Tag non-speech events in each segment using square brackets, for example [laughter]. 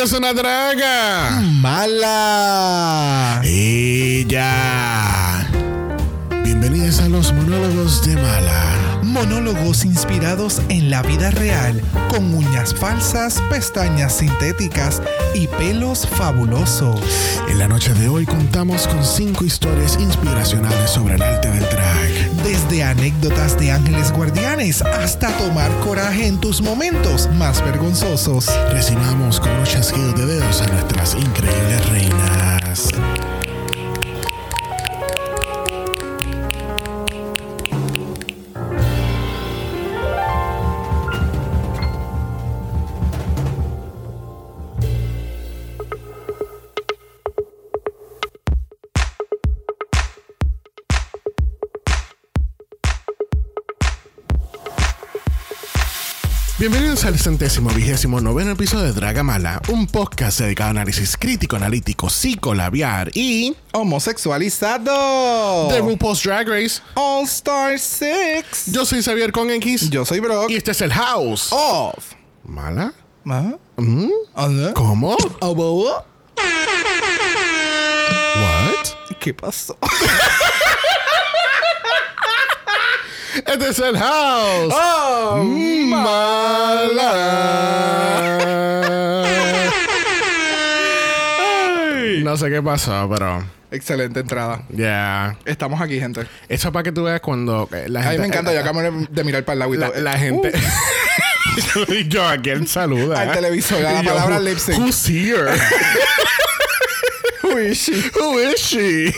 ella es una draga. Mala. Ya. Bienvenidos a los monólogos de Mala. Monólogos inspirados en la vida real, con uñas falsas, pestañas sintéticas y pelos fabulosos. En la noche de hoy contamos con cinco historias inspiracionales sobre el arte del drag. Desde anécdotas de ángeles guardianes hasta tomar coraje en tus momentos más vergonzosos. Recibamos con unos chasquidos de dedos a nuestras increíbles reinas. Bienvenidos al centésimo vigésimo noveno episodio de Dragamala, un podcast dedicado a análisis crítico, analítico, psicolabiar y Homosexualizado. de RuPaul's Drag Race. All Star 6. Yo soy Xavier con X Yo soy Brock. y este es el House. Off. ¿Mala? ¿Ah? ¿Mm? ¿Cómo? ¿Ah? ¿What? ¿Qué pasó? [laughs] Este es el House. Oh, Mala. No sé qué pasó, pero Excelente entrada. ya. Estamos aquí, gente. Eso es para que tú veas cuando eh, la A mí me encanta, eh, yo acabo de mirar para el lado y La, la gente. Uh, [laughs] yo aquí él saluda. Al televisor, a la yo, palabra who- lip sync. Who's here? [laughs] who is she? Who is she?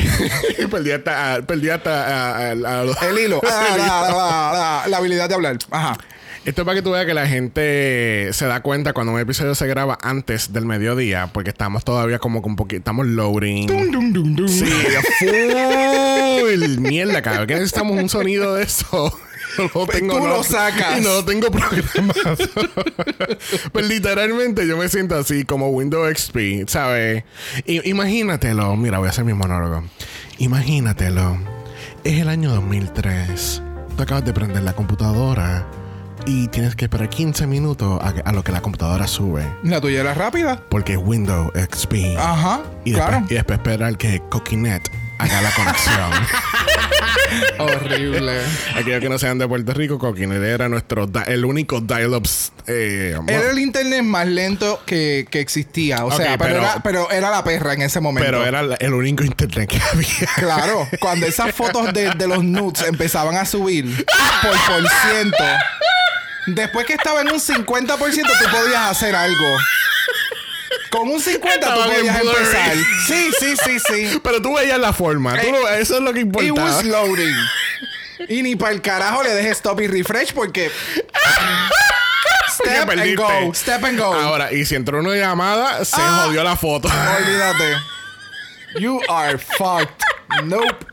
[laughs] perdí hasta, perdí hasta [laughs] El hilo. Ah, la, la- la- la habilidad de hablar. Ajá. Esto es para que tú veas que la gente se da cuenta cuando un episodio se graba antes del mediodía, porque estamos todavía como con un poquito, estamos loading. Dum, dum, dum. Sí, full. [laughs] Mierda, vez que necesitamos un sonido de eso. [laughs] No lo tengo, Pues tú no- lo sacas. Y no tengo [laughs] programado. pues literalmente yo me siento así como Windows XP, ¿sabes? I- imagínatelo. Mira, voy a hacer mi monólogo. Imagínatelo. Es el año 2003. Tú acabas de prender la computadora y tienes que esperar 15 minutos a lo que la computadora sube. La tuya era rápida. Porque es Windows XP. Ajá. Y claro. después, y después esperar que Coquinet haga la conexión. [laughs] Horrible. Aquellos que no sean de Puerto Rico, Coquinet era nuestro el único dial-up. Eh, Era el internet más lento que, que existía. O sea, pero, pero- era, pero era la perra en ese momento. pero era el único internet que había. Claro, cuando esas fotos de, de los nudes empezaban a subir por por ciento, después que estaba en un 50%, tú podías hacer algo. Con un 50 Estaba tú podías empezar. Sí, sí, sí, sí. Pero tú veías la forma. Tú Eh, lo- eso es lo que It importaba. was loading. Y ni para el carajo le dejes stop y refresh porque. Step and go, step and go. Ahora, y si entró una llamada, se Ah. jodió la foto. [laughs] Olvídate. You are fucked. Nope.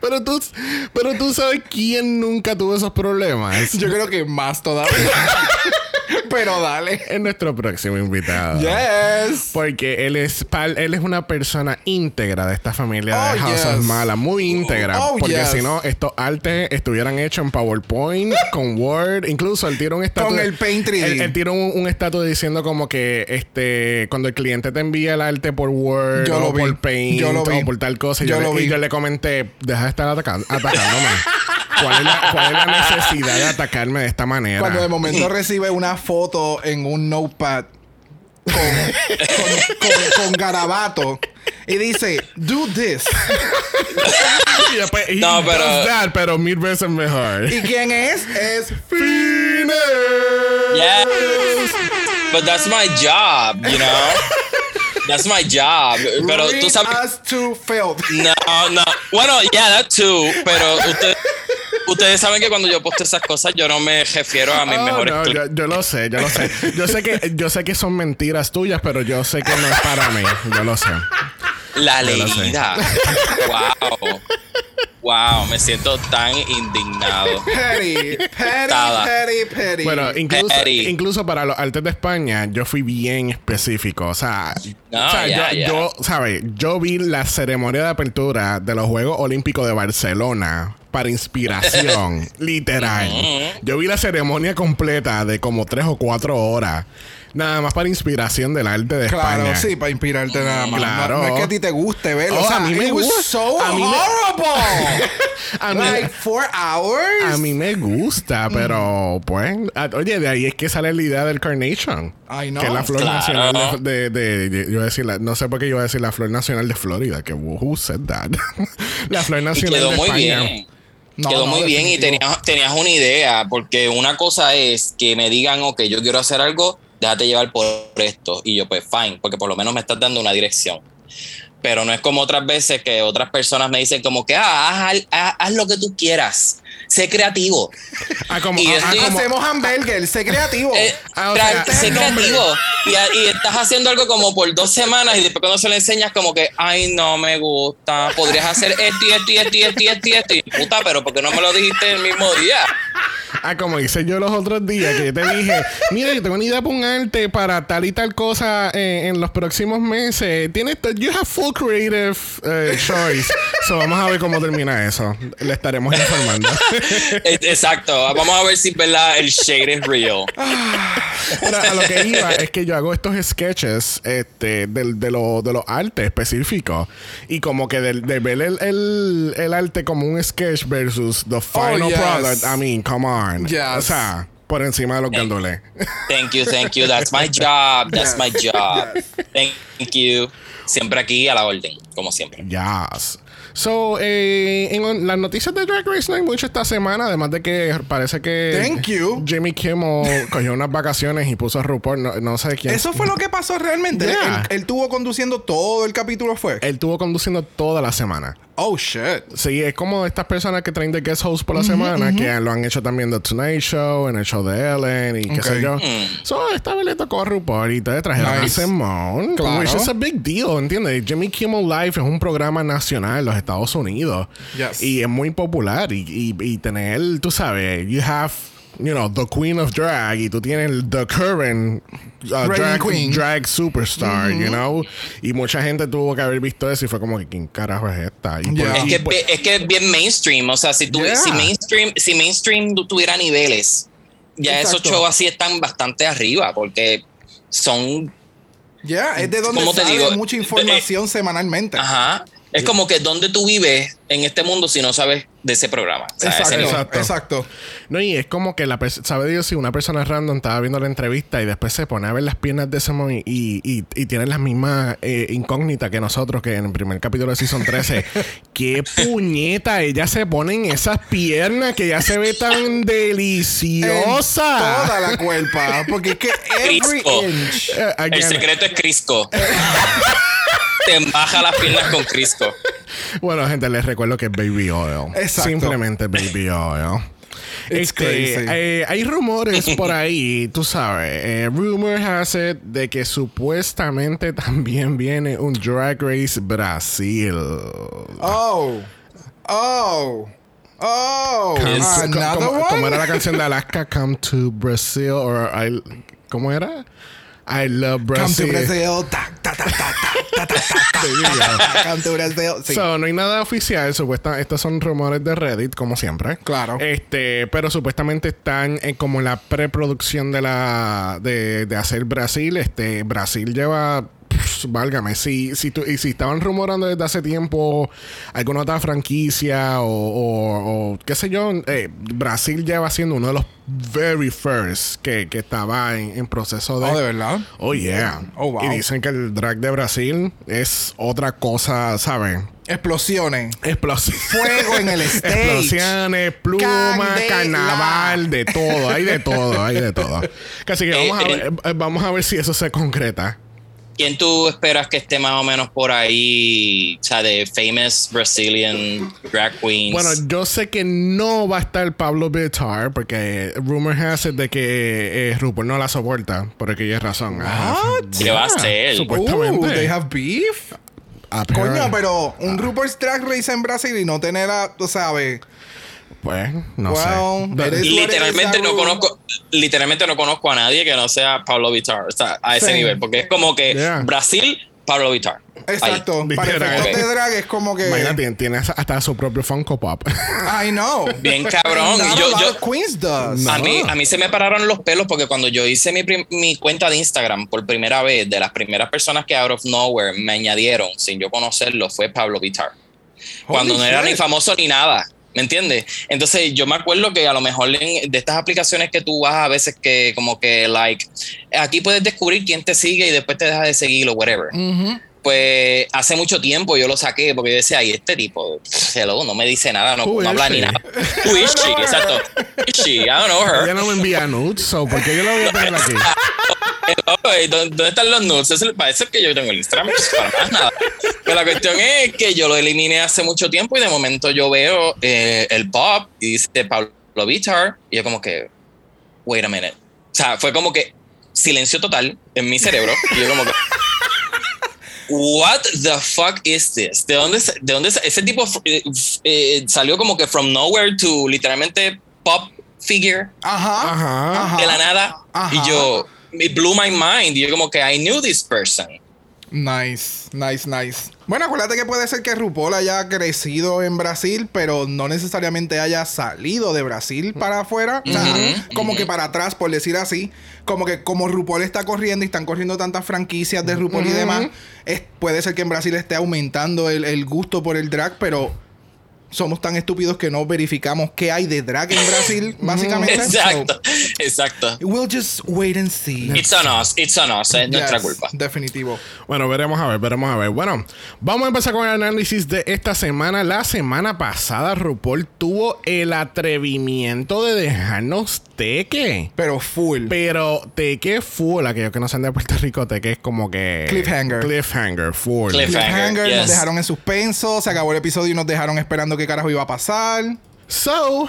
pero, tú, pero tú sabes quién nunca tuvo esos problemas. Yo creo que más todavía. Pero dale. Es nuestro próximo invitado. Yes. Porque él es pal- él es una persona íntegra de esta familia de Oh, House of yes. Mala, muy íntegra. Oh, porque yes. si no, estos artes estuvieran hechos en PowerPoint, [laughs] con Word, incluso él tira un estatus. Con el Paint 3D. Él, él tira un, un estatus diciendo como que este cuando el cliente te envía el arte por Word Yo o lo vi. por Paint Yo lo vi. o por tal cosa. y Yo lo le, y vi. yo le comenté, deja de estar atacan- atacándome. [laughs] ¿Cuál es, la, ¿Cuál es la necesidad de atacarme de esta manera? Cuando de momento recibe una foto en un notepad con, con, con- con garabato y dice, do this. Y después, No, pero- does that, pero mil veces mejor. ¿Y quién es? Es Fines. Yes. But that's my job, you know? That's my job. Pero tú Read sabes. Us to Filth. No, no. Bueno, yeah, that too. Pero usted- ustedes saben que cuando yo posto esas cosas, yo no me refiero a mis Oh, mejores no, yo, yo lo sé, yo lo sé. Yo sé que yo sé que son mentiras tuyas, pero yo sé que no es para mí. Yo lo sé. La leída. Wow. Wow, me siento tan indignado. [laughs] Petty, petty, petty petty. Bueno, incluso, Petty. incluso para los artes de España, yo fui bien específico. O sea, No, o sea, ya, yo, yo, ¿sabes? Yo vi la ceremonia de apertura de los Juegos Olímpicos de Barcelona para inspiración, [laughs] literal. Yo vi la ceremonia completa de como tres o cuatro horas, nada más para inspiración del arte de Claro, España. sí, para inspirarte nada más. Claro. No, no es que a ti te guste verlo. Oh, o sea, a mí me gusta. so A mí me- horrible. [laughs] A mí- like four hours. A mí me gusta, Mm. pero pues, a- oye, de ahí es que sale la idea del Carnation. I know. Que es la flor Claro. nacional de, de, de- yo iba a decir la- no sé por qué yo iba a decir la flor nacional de Florida, que who said that? [laughs] la flor Y nacional quedó de muy España. bien. No, quedó no, muy bien y tenías, tenías una idea, porque una cosa es que me digan, ok, yo quiero hacer algo, déjate llevar por esto. Y yo, pues, fine, porque por lo menos me estás dando una dirección. Pero no es como otras veces que otras personas me dicen como que, ah, haz, haz- haz lo que tú quieras, sé creativo. Ah, como, Y ah, estoy- como- Hacemos hamburger, sé creativo. Eh, Ah, o tra- sea, sé creativo. Y, estás haciendo algo como por dos semanas y después cuando se lo enseñas como que, ay, no me gusta, podrías hacer esto y esto y esto y esto y esto y esto. Y puta, pero ¿por qué no me lo dijiste el mismo día? [laughs] ah, como hice yo los otros días, que yo te dije, mira, yo tengo una idea para un arte para tal y tal cosa eh, en los próximos meses. Tienes, to- you have full creative eh, choice. so vamos a ver cómo termina eso. Le estaremos informando. [laughs] Exacto, vamos a ver si ¿verdad? el shade es real. Pero a lo que iba es que yo hago estos sketches este, del- de, lo- de los artes específicos. Y como que del- de, ver el, el- el arte como un sketch versus the final Oh, yes. product. I mean, come on. Yes. O sea, por encima de los gandules. Thank you, thank you, that's my job, that's my job. Thank you. Siempre aquí a la orden, como siempre. Yes. So, eh, en las noticias de Drag Race no hay mucho esta semana, además de que parece que Thank you. Jimmy Kimmel cogió unas vacaciones y puso a RuPaul, no, no sé quién. Eso fue lo que pasó realmente. Yeah. Él, él tuvo conduciendo todo el capítulo, fue. Él estuvo conduciendo toda la semana. Oh shit. Sí, es como estas personas que traen de guest host por la semana, que lo han hecho también The Tonight Show, en el show de Ellen y qué Ok. sé yo. Mm. So, esta vez le tocó a RuPaul y te trajeron Nice. a Simone, Claro. which is a big deal, ¿entiendes? Jimmy Kimmel Live es un programa nacional en los Estados Unidos Yes. y es muy popular y, y, y tener, tú sabes, you have... You know, the queen of drag y tú tienes the current uh, drag, queen. drag superstar, you know? Y mucha gente tuvo que haber visto eso y fue como que, ¿quién carajo es esta? Y por- Yeah. Es y que, por- es que es bien mainstream. O sea, si, tu- Yeah. si mainstream, si mainstream tu- tuviera niveles, ya esos shows así están bastante arriba porque son. Ya, es de donde ¿Cómo te sale digo? mucha información semanalmente. Ajá. Es como que donde tú vives en este mundo si no sabes de ese programa. O sea, a ese Exacto. Exacto. No, y es como que la sabe Dios si una persona random estaba viendo la entrevista y después se pone a ver las piernas de Simone y, y, y tiene las mismas eh, incógnitas que nosotros que en el primer capítulo de Season 13. [laughs] ¡Qué puñeta! Ella se pone en esas piernas que ya se ve tan [laughs] En deliciosa. toda la cuerpa. Porque es que every Crisco. inch. Eh, El secreto es Crisco. [laughs] Te baja las piernas con Crisco. Bueno, gente, les recuerdo que es baby oil. Exacto. Simplemente baby oil. It's Este, crazy. eh, hay rumores [laughs] por ahí, tú sabes. Eh, rumor has it de que supuestamente también viene un Drag Race Brasil. Oh. Oh. Oh. Come to- Another como, one. como era la canción de Alaska, Come to Brazil, or I, ¿cómo era? I love Come to Brazil. Brazil. Ta, ta, ta, ta, ta, ta, ta, ta. Come to Brazil. Sí. So, no hay nada oficial, supuesta, estos son rumores de Reddit, como siempre. Claro. Este, pero supuestamente están en como la preproducción de la de, de hacer Brasil. Este, Brasil lleva pff, válgame, si, si, tú- y si estaban rumorando desde hace tiempo alguna otra franquicia o, o- o qué sé yo, eh, Brasil lleva siendo uno de los very first que, que estaba en, en proceso de... Oh, de verdad. Oh, yeah. Oh, wow. Y dicen que el drag de Brasil es otra cosa, ¿saben? Explosiones. Explosión. Fuego en el [laughs] stage. Explosiones, pluma, Candela. carnaval, de todo, hay de todo, hay de todo. [laughs] Así que vamos a Eh, ver, eh, vamos a ver si eso se concreta. ¿Quién tú esperas que esté más o menos por ahí? O sea, de famous Brazilian drag queens. Bueno, yo sé que no va a estar Pablo Bitar porque rumor has it de que eh, RuPaul no la soporta por aquella razón. What? ¿Qué va a hacer? Supuestamente. Ooh, they have beef. Apparently. Coño, pero un RuPaul's Drag Race en Brasil y no tener a, tú sabes. Pues, no Well, sé. literalmente no conozco literalmente no conozco a nadie que no sea Pablo o sea a ese Sí. nivel porque es como que Yeah. Brasil Pablo Vittar Ahí. Exacto. Para efectos de drag es como que. Imagínate, tienes hasta su propio Funko Pop. [laughs] I know. bien cabrón yo, yo queens does. a mí a mí se me pararon los pelos porque cuando yo hice mi, mi cuenta de Instagram por primera vez de las primeras personas que out of nowhere me añadieron sin yo conocerlo fue Pablo Vittar cuando no era ni famoso ni nada. ¿Me entiendes? Entonces yo me acuerdo que a lo mejor de estas aplicaciones que tú vas a veces que como que like aquí puedes descubrir quién te sigue y después te deja de seguir o whatever. Pues hace mucho tiempo yo lo saqué porque yo decía, ay, este tipo, hello, no me dice nada, no, no habla ni nada. [laughs] Who is she? Exacto. Who is she? I don't know her. Ella no me envía nudes, so ¿por qué yo lo voy a [laughs] tener aquí? ¿Dónde están los nudes? Eso le parece que yo tengo el Instagram. para más nada. Pero la cuestión es que yo lo eliminé hace mucho tiempo y de momento yo veo eh, el pop y dice Pablo Vittar y yo como que, wait a minute. O sea, fue como que silencio total en mi cerebro y yo como que, what the fuck is this? ¿De dónde, de dónde se- ese tipo eh, eh, salió como que from nowhere to literalmente pop figure? Ajá. Ajá. Ajá. de la nada. Ajá. Y yo, it blew my mind. Y yo como que I knew this person. Nice, nice, nice. Bueno, acuérdate que puede ser que RuPaul haya crecido en Brasil, pero no necesariamente haya salido de Brasil para afuera. O sea, como que para atrás, por decir así. Como que como RuPaul está corriendo y están corriendo tantas franquicias de RuPaul y demás, es, puede ser que en Brasil esté aumentando el, el gusto por el drag, pero somos tan estúpidos que no verificamos qué hay de drag en Brasil, [laughs] básicamente. Exacto, exacto. So, we'll just wait and see. It's on us, it's on us, es nuestra Yes, culpa. Definitivo. Bueno, veremos a ver, veremos a ver. Bueno, vamos a empezar con el análisis de esta semana. La semana pasada, RuPaul tuvo el atrevimiento de dejarnos teque. Pero full. Pero teque full, aquellos que no sean de Puerto Rico, teque es como que. Cliffhanger. Cliffhanger, full. Cliff- Cliffhanger, yes. nos dejaron en suspenso, se acabó el episodio y nos dejaron esperando qué carajo iba a pasar. So,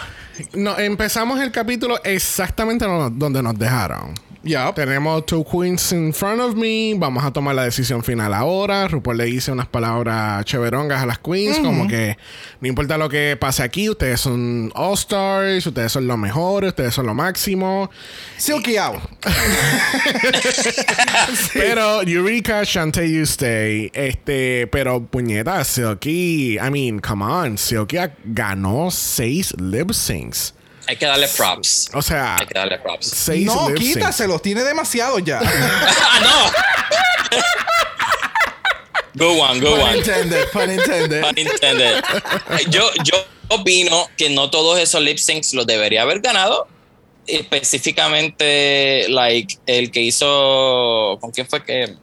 no, empezamos el capítulo exactamente donde nos dejaron. Ya. Tenemos two queens in front of me. Vamos a tomar la decisión final ahora. RuPaul le dice unas palabras cheverongas a las queens, como que no importa lo que pase aquí, ustedes son all stars, ustedes son lo mejor, ustedes son lo máximo. Silky out. [laughs] Pero Eureka, Shantae, you stay. Este, pero puñeta, Silky, I mean, come on, Silky ganó seis lip syncs. Hay que darle props. O sea, Hay que darle props. seis No, quítaselos, tiene demasiado ya. ¡Ah, [laughs] no! Good one, good pun one. intended, pun intended. Pun intended. Yo, yo opino que no todos esos lip syncs los debería haber ganado. Específicamente, like, el que hizo. ¿Con quién fue que.?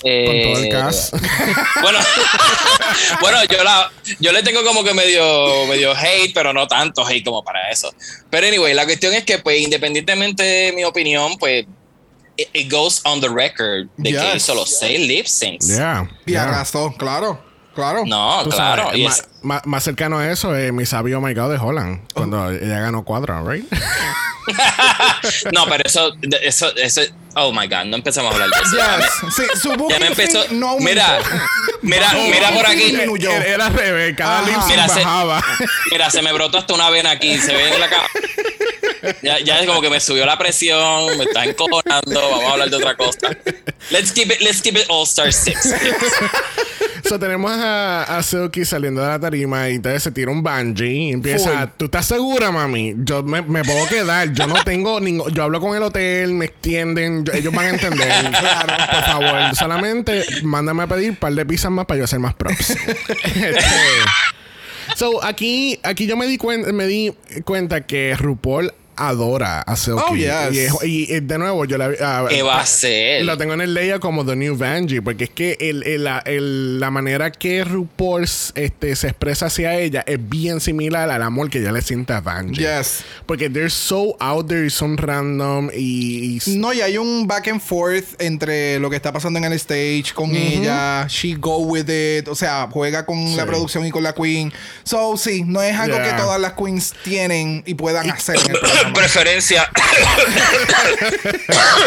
Con todo el Eh, cast. [laughs] Bueno, [laughs] bueno yo, la, yo le tengo como que medio, medio hate, pero no tanto hate como para eso. Pero anyway, la cuestión es que, pues, independientemente de mi opinión, pues, it, it goes on the record de que hizo los seis lip syncs. Yeah. Y yeah. arrasó, claro, claro. No, Tú claro. sabes, y más cercano a eso es mi sabio My God de Holland, Oh. cuando ella ganó cuatro, ¿right? [laughs] no, pero eso, eso, eso, oh my God, no empezamos a hablar de eso. Ya me- Yes. Sí, su Ya booking me empezó. fee no aumentó. mira, mira, mira por aquí. Disminuyó. Era, revés, cada Mira, se- bajaba. Mira, se me brotó hasta una vena aquí, se ve en la cara. Ya, ya es como que me subió la presión, me está encojonando, vamos a hablar de otra cosa. Let's keep it, let's keep it All Star 6. so, tenemos a, a Silky saliendo de la tarima y entonces se tira un bungee y empieza, Full. ¿tú estás segura, mami? Yo me, me puedo quedar, yo no tengo ningún, yo hablo con el hotel, me extienden, ellos van a entender. [laughs] claro, por favor, solamente mándame a pedir un par de pizzas más para yo hacer más props. Este, So, aquí, aquí yo me di, me di cuenta que RuPaul adora a Silky. Oh, yes. y, es- y, eh, de nuevo, yo la ah, ¿Qué va a ser? Lo tengo en el layer como The New Vanjie, porque es que el, el- la, el- la manera que RuPaul este, se expresa hacia ella es bien similar al amor que ella le siente a Vanjie. Yes. Porque they're so out there y son random y... y- No, y hay un back and forth entre lo que está pasando en el stage con ella. She go with it. O sea, juega con la producción y con la queen. So, sí, no es algo Yeah. que todas las queens tienen y puedan [coughs] hacer Preferencia.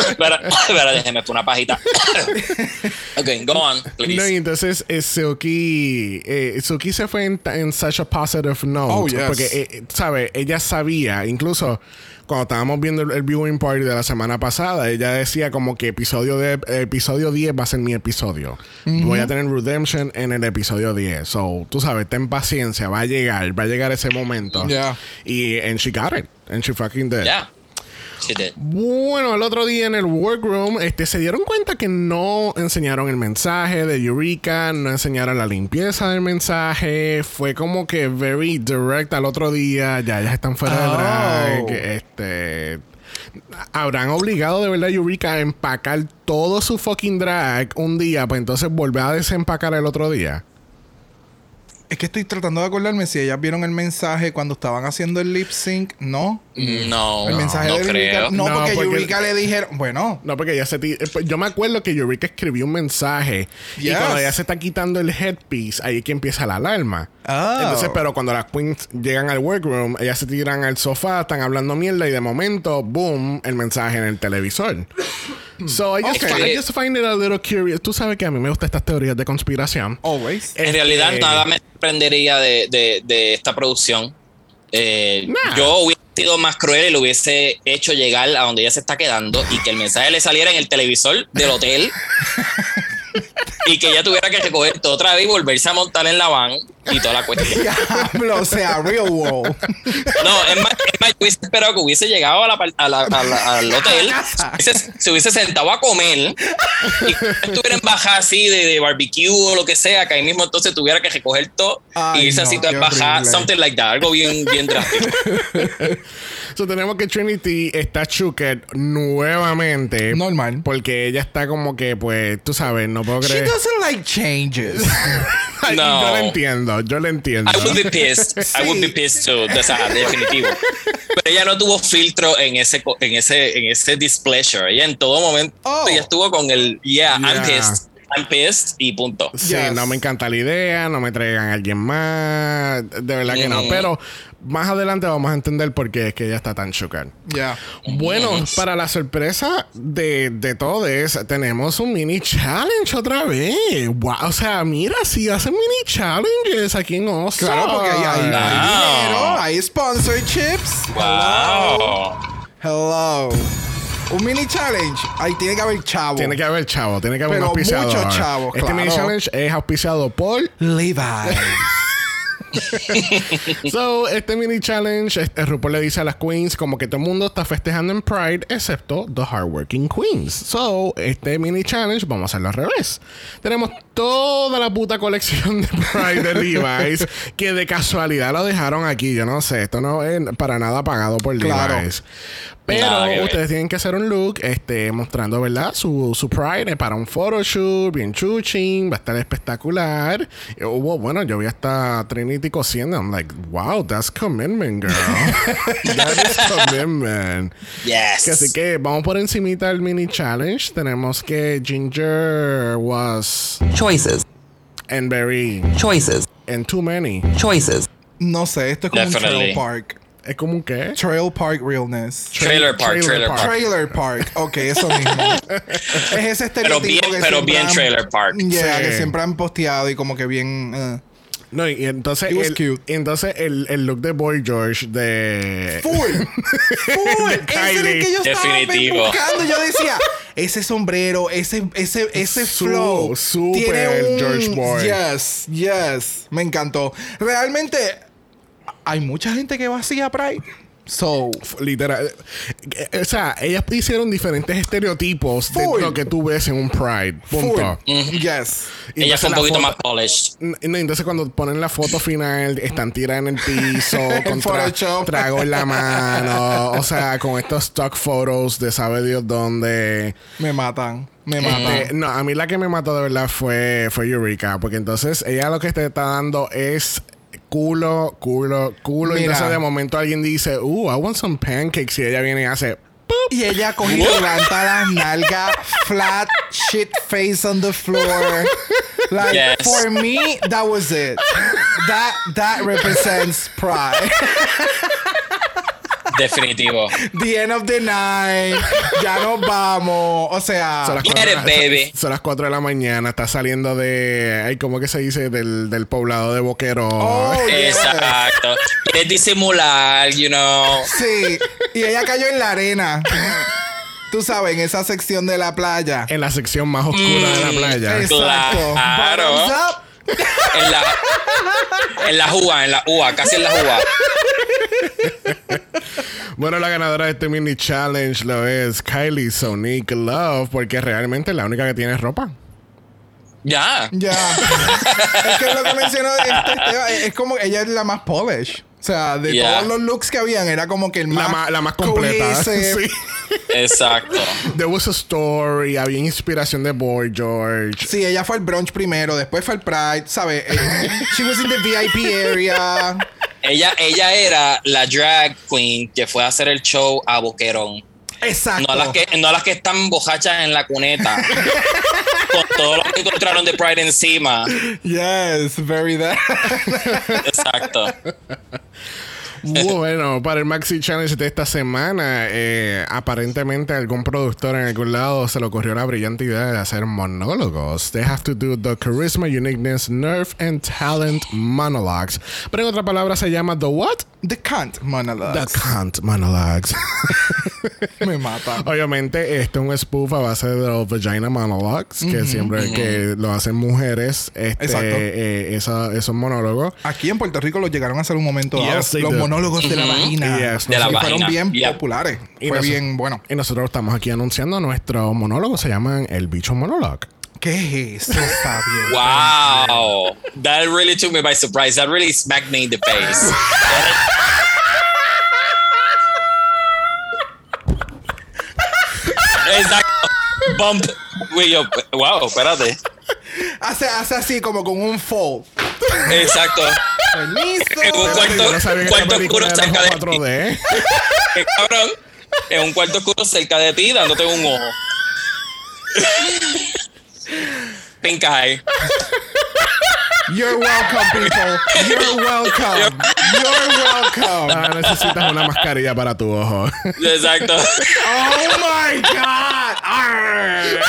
espera, espera, déjeme una pajita. Ok, go on, No, please. y entonces eh, Suki, eh, Suki se fue en, en such a positive note. Oh, yes. Porque, eh, ¿sabe? Ella sabía, incluso cuando estábamos viendo el, el viewing party de la semana pasada, ella decía como que episodio, de, episodio 10 va a ser mi episodio. Voy a tener Redemption en el episodio 10. So, tú sabes, ten paciencia, va a llegar, va a llegar ese momento. Yeah. Y and she got it. And she fucking did. Yeah. Bueno, el otro día en el workroom este, se dieron cuenta que no enseñaron el mensaje de Eureka, no enseñaron la limpieza del mensaje. Fue como que very direct al otro día. Ya, ya están fuera Oh. de drag. Este. Habrán obligado de verdad a Eureka a empacar todo su fucking drag un día para entonces volver a desempacar el otro día. Es que estoy tratando de acordarme si ellas vieron el mensaje cuando estaban haciendo el lip sync. No. No, el mensaje no de Eureka. creo. No, No, porque, porque- Eureka le dijeron. Bueno. No, porque ella se ti- eh, pues, Yo me acuerdo que Eureka escribió un mensaje. Y cuando ella se está quitando el headpiece, ahí es que empieza la alarma. Oh. Entonces, pero cuando las queens llegan al workroom, ellas se tiran al sofá, están hablando mierda y de momento, boom, el mensaje en el televisor. So I just, Okay. I just find it a little curious. Tú sabes que a mí me gustan estas teorías de conspiración. Always. En realidad, Este, nada me sorprendería de, de- de esta producción. Eh, Nah. Yo hubiese sido más cruel y lo hubiese hecho llegar a donde ella se está quedando y que el mensaje le saliera en el televisor del hotel [laughs] y que ella tuviera que recoger todo otra vez y volverse a montar en la van y toda la cuestión. Diablo, o sea, real world. No, es más, es más, yo hubiese esperado que hubiese llegado a la a la- a la- al hotel, se hubiese sentado a comer y estuviera en baja así de, de barbecue o lo que sea, que ahí mismo entonces tuviera que recoger todo Ay, y irse así no, en qué baja, something like that, algo bien, bien drástico. [laughs] So tenemos que Trinity está shooked nuevamente. Normal. Porque ella está como que, pues, tú sabes, no puedo She creer. doesn't like changes. [laughs] No. Yo lo entiendo, yo lo entiendo. I would be pissed. I would be pissed too. O sea, definitivo. Pero ella no tuvo filtro en ese, co- en ese, en ese displeasure. Ella en todo momento Oh. ella estuvo con el yeah, I'm Yeah. pissed. I'm pissed y punto. Sí, Yes. no me encanta la idea, no me traigan a alguien más. De verdad que no. Mm. Pero más adelante vamos a entender por qué es que ella está tan shooked. Yeah. Bueno, para la sorpresa de, de todos, tenemos un mini challenge otra vez. Wow, o sea, mira, si hacen mini challenges aquí en Oso. Claro, porque hay, hay, hay Wow. dinero, hay sponsorships. Wow. Hello. Un mini challenge. Ahí tiene que haber chavo. Tiene que haber chavo, tiene que haber Pero un auspiciador. muchos chavos, Este mini challenge es auspiciado por Levi. [laughs] So, este mini challenge, este, RuPaul le dice a las queens como que todo el mundo está festejando en Pride, excepto the hardworking queens. So, este mini challenge vamos a hacerlo al revés. Tenemos toda la puta colección de Pride de Levi's [laughs] que de casualidad lo dejaron aquí. Yo no sé, esto no es para nada pagado por Claro. Levi's. Pero Nada ustedes tienen que hacer un look este, mostrando, ¿verdad? Su, su Pride para un photoshoot, bien chuching, va a estar espectacular. Hubo, bueno, yo vi hasta Trinity cosiendo. I'm like, wow, that's commitment, girl. [laughs] [laughs] that is commitment. Yes. Que así que vamos por encimita del mini challenge. Tenemos que Ginger was Choices. and very Choices. and too many. Choices. No sé, esto es como un trail park. Es como un qué? Trail park realness. Trailer park, Trailer trailer park. park. Trailer park. Ok, eso mismo. [laughs] es ese Pero estereotipo bien, que pero siempre bien han- trailer park. Yeah, Sí. que siempre han posteado y como que bien... eh. No, y entonces, It was el, cute. y entonces el, el look de Boy George de. Full. [laughs] Full. ese era el que yo estaba Definitivo. buscando. Yo decía, ese sombrero, ese, ese, ese Su- flow. tiene un- George Boy. Yes, yes. Me encantó. Realmente, hay mucha gente que va así a Pride. So, Literal. eh, O sea, ellas hicieron diferentes estereotipos de lo que tú ves en un Pride. Punto. full. Yes. Y Ella entonces fue un poquito foto- más polished. Entonces cuando ponen la foto final, están tiradas en el piso, [laughs] con tra- trago en la mano, o sea, con estos stock photos de sabe Dios dónde. Me matan. Me matan. Este, no, a mí la que me mató de verdad fue, fue Eureka, porque entonces ella lo que te está dando es culo, culo, culo. Y Mira. entonces de momento alguien dice, uh, I want some pancakes. Y ella viene y hace, Y ella coge y levanta las nalgas, flat, shit face on the floor. Like, Yes. for me, that was it. That, that represents pride. [laughs] Definitivo. The end of the night. Ya nos vamos. O sea. Son las, Get cuatro, it, baby. son las 4 de la mañana. Está saliendo de. Ay, ¿Cómo que se dice? Del, del poblado de Boquero. Oh, yeah. Exacto. Quieres disimular, you know. Sí. Y ella cayó en la arena. Tú sabes, en esa sección de la playa. En la sección más oscura de la playa. Exacto. Claro. En la, en la UA, en la UA, casi en la UA. Bueno, la ganadora de este mini challenge lo es Kylie Sonic Love, porque realmente es la única que tiene ropa. Ya. Ya. es que lo que mencionó este es, como ella es la más polish. O sea, de Yeah. todos los looks que habían, era como que el La más, la más completa. cohesive. [laughs] Sí. Exacto. There was a story, había inspiración de Boy George. Sí, ella fue al brunch primero, después fue al Pride, ¿sabes? Eh, She was in the VIP area. Ella, ella era la drag queen que fue a hacer el show a Boquerón. Exacto. No las que, no las que están bojachas en la cuneta. [laughs] con todo lo que encontraron de Pride encima. Yes, very that. Exacto. Bueno, para el Maxi Challenge de esta semana, eh, aparentemente algún productor en algún lado se le ocurrió la brillante idea de hacer monólogos. They have to do the charisma, uniqueness, nerve and talent monologues. Pero en otra palabra se llama the what? The Kant monologue. The can't monologues. [laughs] Me mata. Obviamente, esto es un spoof a base de los vagina monologues, que siempre que lo hacen mujeres, este, Exacto. eh, esa- esos monólogos. Aquí en Puerto Rico los llegaron a hacer un momento dado. Yes, los do. monólogos de la vagina. Yes, De la Y vagina. fueron bien Yeah. populares. Y Fue bien bueno. Y nosotros estamos aquí anunciando nuestro monólogo, se llaman El Bicho Monologue. ¿Qué es eso, Fabio? Wow. That really took me by surprise. That really smacked me in the face. Exacto. Bump. Yo, wow, espérate. Hace, hace así como con un fold. Exacto. Permiso. En un cuarto, no cuarto oscuro cerca de ti. 4D. [laughs] Qué cabrón. En un cuarto oscuro cerca de ti, dándote un ojo. Pink eye. You're welcome, people. You're welcome. You're welcome. Ah, necesitas una mascarilla para tu ojo. Exacto. Oh my God. Arr.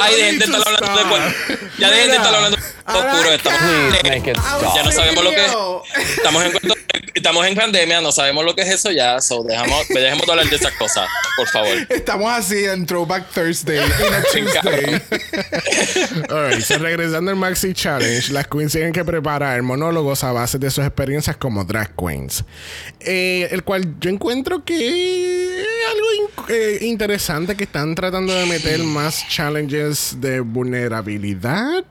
Ay, dejen de estar hablando de. Ya dejen de estar hablando de oscuro. Estamos, make it stop. ya no sabemos lo que es. Fabio. Estamos en, estamos en pandemia, no sabemos lo que es eso ya. So dejamos, [laughs] dejemos de hablar de esas cosas, por favor. Estamos así en Throwback Thursday. En [laughs] Tuesday. [laughs] Alright, so regresando al Maxi Challenge, las queens tienen que preparar monólogos a base de sus experiencias como drag queens. Eh, el cual yo encuentro que es algo in- eh, interesante que están tratando de meter más challenges de vulnerabilidad.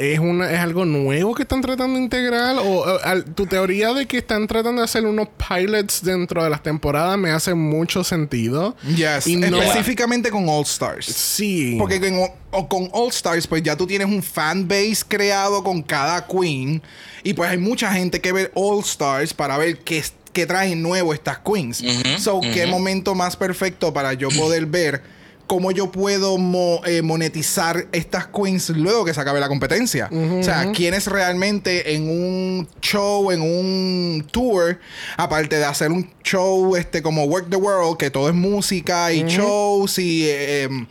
¿Es, una, ¿Es algo nuevo que están tratando de integrar? ¿O eh, al- tu teoría de que están tratando de hacer unos pilots dentro de las temporadas me hace mucho sentido? Yes. Y no- Específicamente con All Stars. Sí. Porque con, o con All Stars, pues ya tú tienes un fan base creado con cada queen. Y pues hay mucha gente que ve All Stars para ver qué, es- qué traen nuevo estas queens. so, qué momento más perfecto para yo poder ver cómo yo puedo mo- eh, monetizar estas queens luego que se acabe la competencia. O sea, quiénes realmente en un show, en un tour, aparte de hacer un show este como Work the World, que todo es música y shows y... eh, em,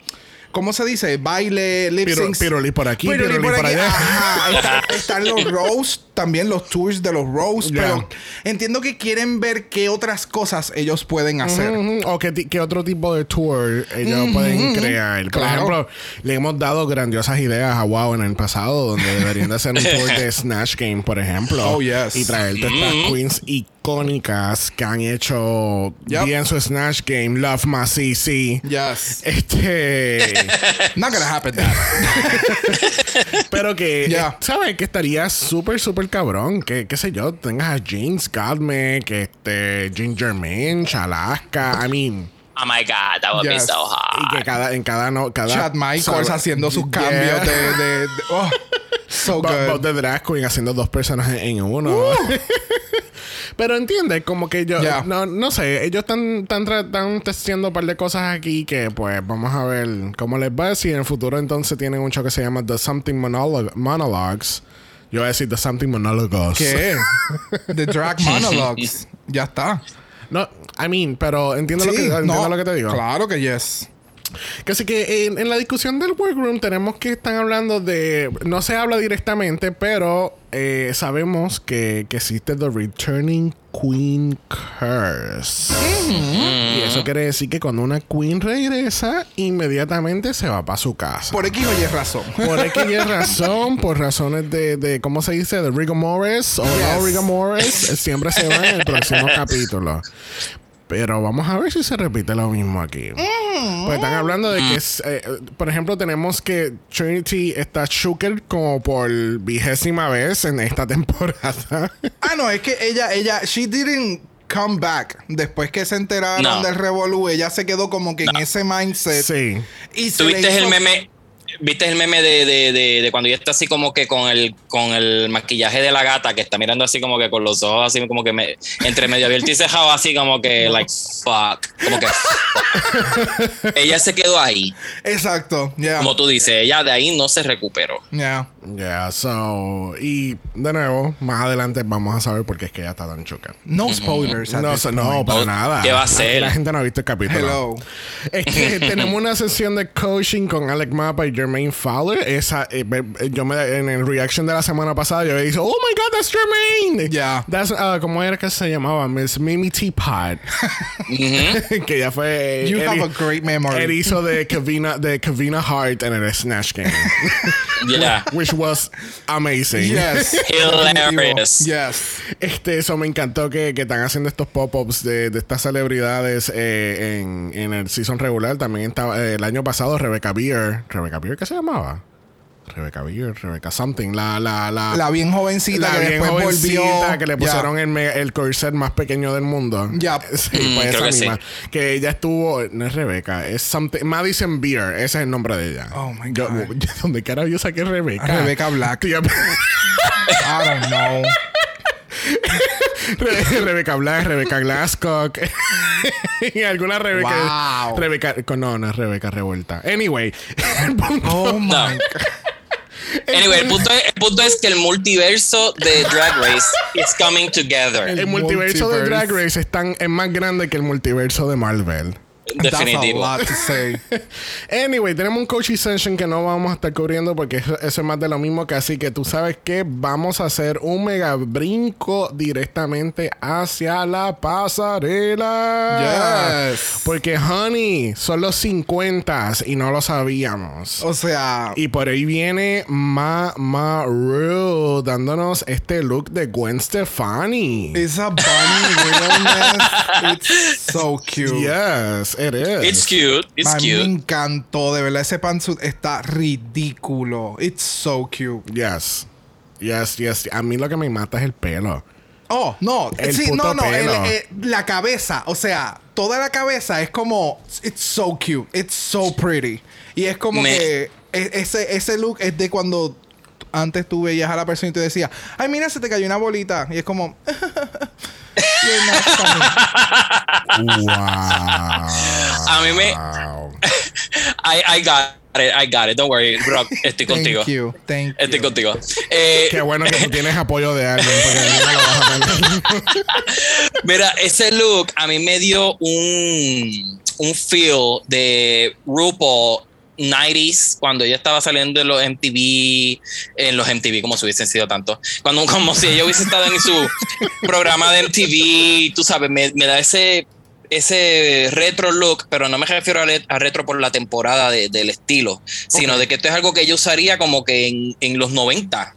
¿Cómo se dice? Baile, lip Piro- syncs. pirulí por aquí, Pirulí pirulí por allá. Ajá. [laughs] Están los roasts, también los tours de los roasts. Ya. Pero entiendo que quieren ver qué otras cosas ellos pueden hacer. Ujú, O qué, qué otro tipo de tour ellos pueden crear. Por Claro. ejemplo, le hemos dado grandiosas ideas a Wow en el pasado, donde deberían de hacer un tour de [laughs] Snatch Game, por ejemplo. Oh, yes. Y traerte estas queens icónicas que han hecho Yep. bien su Snatch Game. Love My CC. Yes. Este. Not gonna happen that. [laughs] pero que, Ya. eh, ¿sabes? Que estaría súper, súper cabrón. Que, qué sé yo, tengas a James Godme, que este, Ginger Minch, Alaska. I mean. Oh my God, that would be Yes. so hot. Y que cada, en cada no, cada Chad Michaels sabe- haciendo sus Yeah. cambios de, de- de- oh, so Bo- Bob good. de drag queen haciendo dos personajes en uno. [laughs] Pero entiende, como que yo, Yeah. no, no sé, ellos están, están, están testeando un par de cosas aquí que pues vamos a ver cómo les va. Si en el futuro entonces tienen un show que se llama The Something Monolog- Monologues, Yo voy a decir The Something Monologues. ¿Qué? [laughs] The Drag Monologues. ya está. No, I mean, pero entiendo, lo, que, entiendo no, lo que te digo. Claro que yes. Que así que en, en la discusión del workroom tenemos que están hablando de. No se habla directamente, pero eh, sabemos que, que existe The Returning Queen Curse. Y eso quiere decir que cuando una queen regresa, inmediatamente se va para su casa. Por X o Y razón. Por X y razón, por razones de, de ¿cómo se dice? De rigor mortis o no Yes. rigor mortis, siempre se va en el próximo capítulo. Pero vamos a ver si se repite lo mismo aquí. Pues están hablando de que, es, eh, por ejemplo, tenemos que Trinity está Shooker como por vigésima vez en esta [laughs] temporada. Ah, no, es que ella, ella, she didn't come back. Después que se enteraron No. del revolú, ella se quedó como que en ese mindset. sí. Y se ¿Tú le viste el meme? ¿Viste el meme de, de, de, de cuando ella está así como que con el, con el maquillaje de la gata que está mirando así como que con los ojos así como que me, entre medio abierto y cejado así como que like fuck, como que fuck. [laughs] ella se quedó ahí, Exacto, ya. como tú dices, ella de ahí no se recuperó. Ya. Yeah, so. Y de nuevo, más adelante vamos a saber por qué es que ella está tan choca. No spoilers. No, so- no, para nada. ¿qué va a ser? La gente no ha visto el capítulo. Hello. Es que [laughs] tenemos una sesión de coaching con Alec Mapa y Jermaine Fowler. Esa, eh, eh, yo me, en el reaction de la semana pasada, yo dije, oh my god, that's Jermaine. Ya. That's, uh, ¿Cómo era que se llamaba? Miss Mimi Teapot. [laughs] que ya fue. You él have a great memory. Él hizo de Kavina, de Kavina Hart en el Snatch Game. [laughs] Yeah. which was amazing. Yes. [laughs] Hilarious. Yes. Este, eso me encantó que, que están haciendo estos pop-ups de, de estas celebridades eh, en, en el season regular. También estaba eh, el año pasado Rebecca Beer. ¿Rebecca Beer qué se llamaba? Rebecca Beer, Rebecca Something. La, la, la, La bien jovencita la que bien después jovencita volvió. que le pusieron el, me- el corset más pequeño del mundo. Ya. [laughs] Sí, Mm, pues esa que misma. Que ella estuvo, no es Rebecca, es something, Madison Beer, ese es el nombre de ella. Oh, my God. [laughs] yo- ¿Dónde carajo yo saqué Rebecca? Rebecca Black. [laughs] I don't know. Re- Rebeca Black, Rebeca Glasscock. y alguna Rebeca. Wow. Rebeca. No, no es Rebeca Revuelta. Anyway. el punto- Oh my. God. Anyway, el punto, es, el punto es que el multiverso de Drag Race is coming together. el multiverso de. Drag Race es, tan- es más grande que el multiverso de Marvel. Definitivo. That's a lot to say. [laughs] Anyway, tenemos un coaching session que no vamos a estar cubriendo porque eso, eso es más de lo mismo que así que tú sabes que vamos a hacer un mega brinco directamente hacia la pasarela. Yes. Porque, honey, son los 50 y no lo sabíamos. O sea, Y por ahí viene Ma Ma Rue dándonos este look de Gwen Stefani. it's a bunny realness. It's so cute. Yes, it is. It's cute. It's a mí me cute. encantó, de verdad. Ese pantsuit está ridículo. It's so cute. Yes. Yes, yes. A mí lo que me mata es el pelo. Oh, no. El sí, puto no, no. el- eh, la cabeza, o sea, toda la cabeza es como. It's so cute. It's so pretty. Y es como Me- que e- ese, ese look es de cuando antes tú veías a la persona y te decía, ay, mira, se te cayó una bolita. Y es como. [laughs] Wow. A mí me-. [laughs] I, I got it. I got it. Don't worry, Brock. Estoy contigo. Thank you. Thank Estoy you. contigo. Eh, Qué bueno que tú [laughs] tienes apoyo de alguien porque no lo vas a. Mira, ese look a mí me dio un, un feel de RuPaul 90s, cuando ella estaba saliendo en los MTV, en los MTV, como si hubiesen sido tanto, cuando, como si ella hubiese estado en su [laughs] programa de MTV, tú sabes, me, me da ese, ese retro look, pero no me refiero a, retro por la temporada de- del estilo, sino de que esto es algo que ella usaría como que en, en los 90.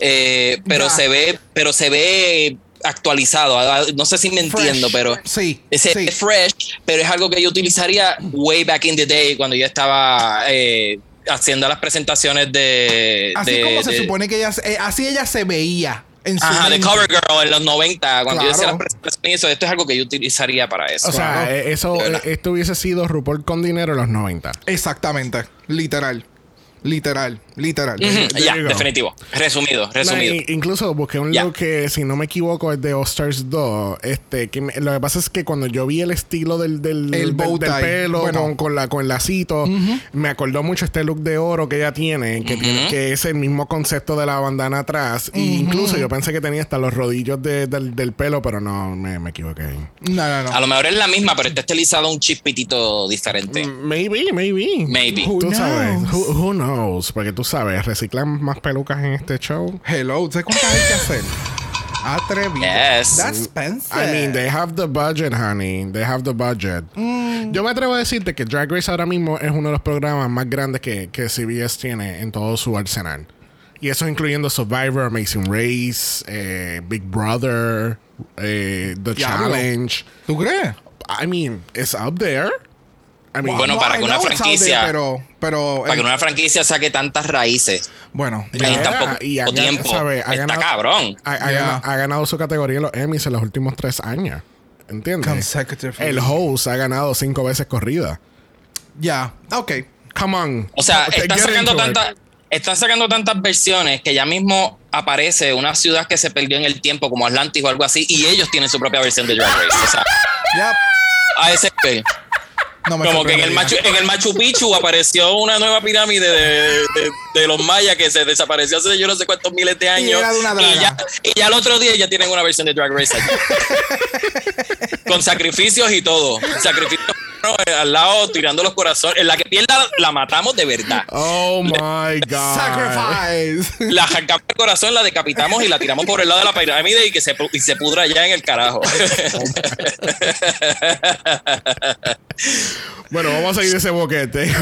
Eh, pero se ve, pero se ve actualizado. Ah, No sé si me Fresh. entiendo, pero Sí. ese sí. es fresh, pero es algo que yo utilizaría way back in the day cuando yo estaba eh, haciendo las presentaciones de. Así de- como se supone que ella, eh, así ella se veía en su Ajá, de. Cover Girl en los 90, cuando yo hacía las presentaciones, eso, esto es algo que yo utilizaría para eso. O sea, Claro. eh, eso, esto hubiese sido RuPaul con dinero en los 90. Exactamente. Literal. Literal. Literal. Ya, go. definitivo. Resumido, resumido. incluso busqué un Ya. look que, si no me equivoco, es de All Stars 2. Este, que me- lo que pasa es que cuando yo vi el estilo del, del, El del- del pelo Bueno. con, con la, con el lacito, me acordó mucho este look de oro que ella tiene, que, tiene, que es el mismo concepto de la bandana atrás. Y incluso yo pensé que tenía hasta los rodillos de- del, del pelo, pero no, me, me equivoqué. No, no, no. A lo mejor es la misma, pero está estilizado un chispitito diferente. Maybe, maybe. Maybe. Tú Who sabes. knows? Who, who knows? Porque tú sabes, reciclan más pelucas en este show. Hello, ¿sabes cuántas hay que hacer? Atrevido. Yes. That's expensive. I mean, they have the budget, honey. They have the budget. Yo me atrevo a decirte que Drag Race ahora mismo es uno de los programas más grandes que, que CBS tiene en todo su arsenal. Y eso incluyendo Survivor, Amazing Race, eh, Big Brother, eh, The. Challenge. ¿Tú crees? I mean, it's up there. I mean, Bueno, para que una franquicia- there, pero, pero Para que una franquicia saque tantas raíces bueno, en Yeah, tan poco y ha tiempo, sabe, ha está ganado- cabrón. ha, ha Yeah. ganado, ha ganado su categoría en los Emmys en los últimos tres años. ¿Entiendes? El host ha ganado cinco veces corrida. ya, ok. Come on. O sea, get sacando tantas están sacando tantas versiones que ya mismo aparece una ciudad que se perdió en el tiempo como Atlantis o algo así y ellos tienen su propia versión de Drag Race. O sea, Ya. a ese nivel. No me Como que en el. Machu, en el Machu Picchu apareció una nueva pirámide de, de- de los mayas que se desapareció hace yo no sé cuántos miles de años. y, ya, y ya el otro día ya tienen una versión de Drag Race allí. [laughs] Con sacrificios y todo. Sacrificios. Al lado tirando los corazones. En la que pierda la matamos de verdad. Oh my [laughs] God. Sacrifice. La arrancamos el corazón, la decapitamos y la tiramos por el lado de la pirámide y que se, y se pudra ya en el carajo. Bueno, vamos a seguir ese boquete. [laughs] [laughs]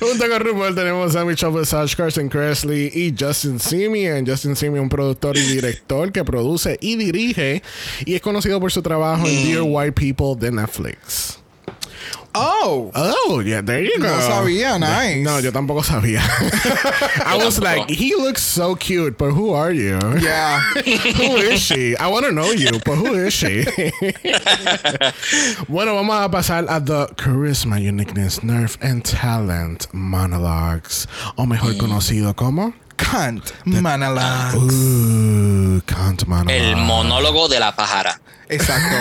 Junto con RuPaul. Tenemos a Michelle Visage, Carson Kressley y Justin Simeon. Justin Simeon, un productor y director que produce y dirige y es conocido por su trabajo en Dear White People de Netflix. Oh. Oh, yeah, there you go. No sabía, nice. No, yo tampoco sabía. [laughs] I was like, he looks so cute, but who are you? Yeah. [laughs] Who is she? I want to know you, but who is she? [laughs] bueno, vamos a pasar a the Charisma, Uniqueness, Nerve and Talent Monologues, o mejor conocido como Can't Manala. uh, Can't Monologue. el monólogo de la pájara. Exacto.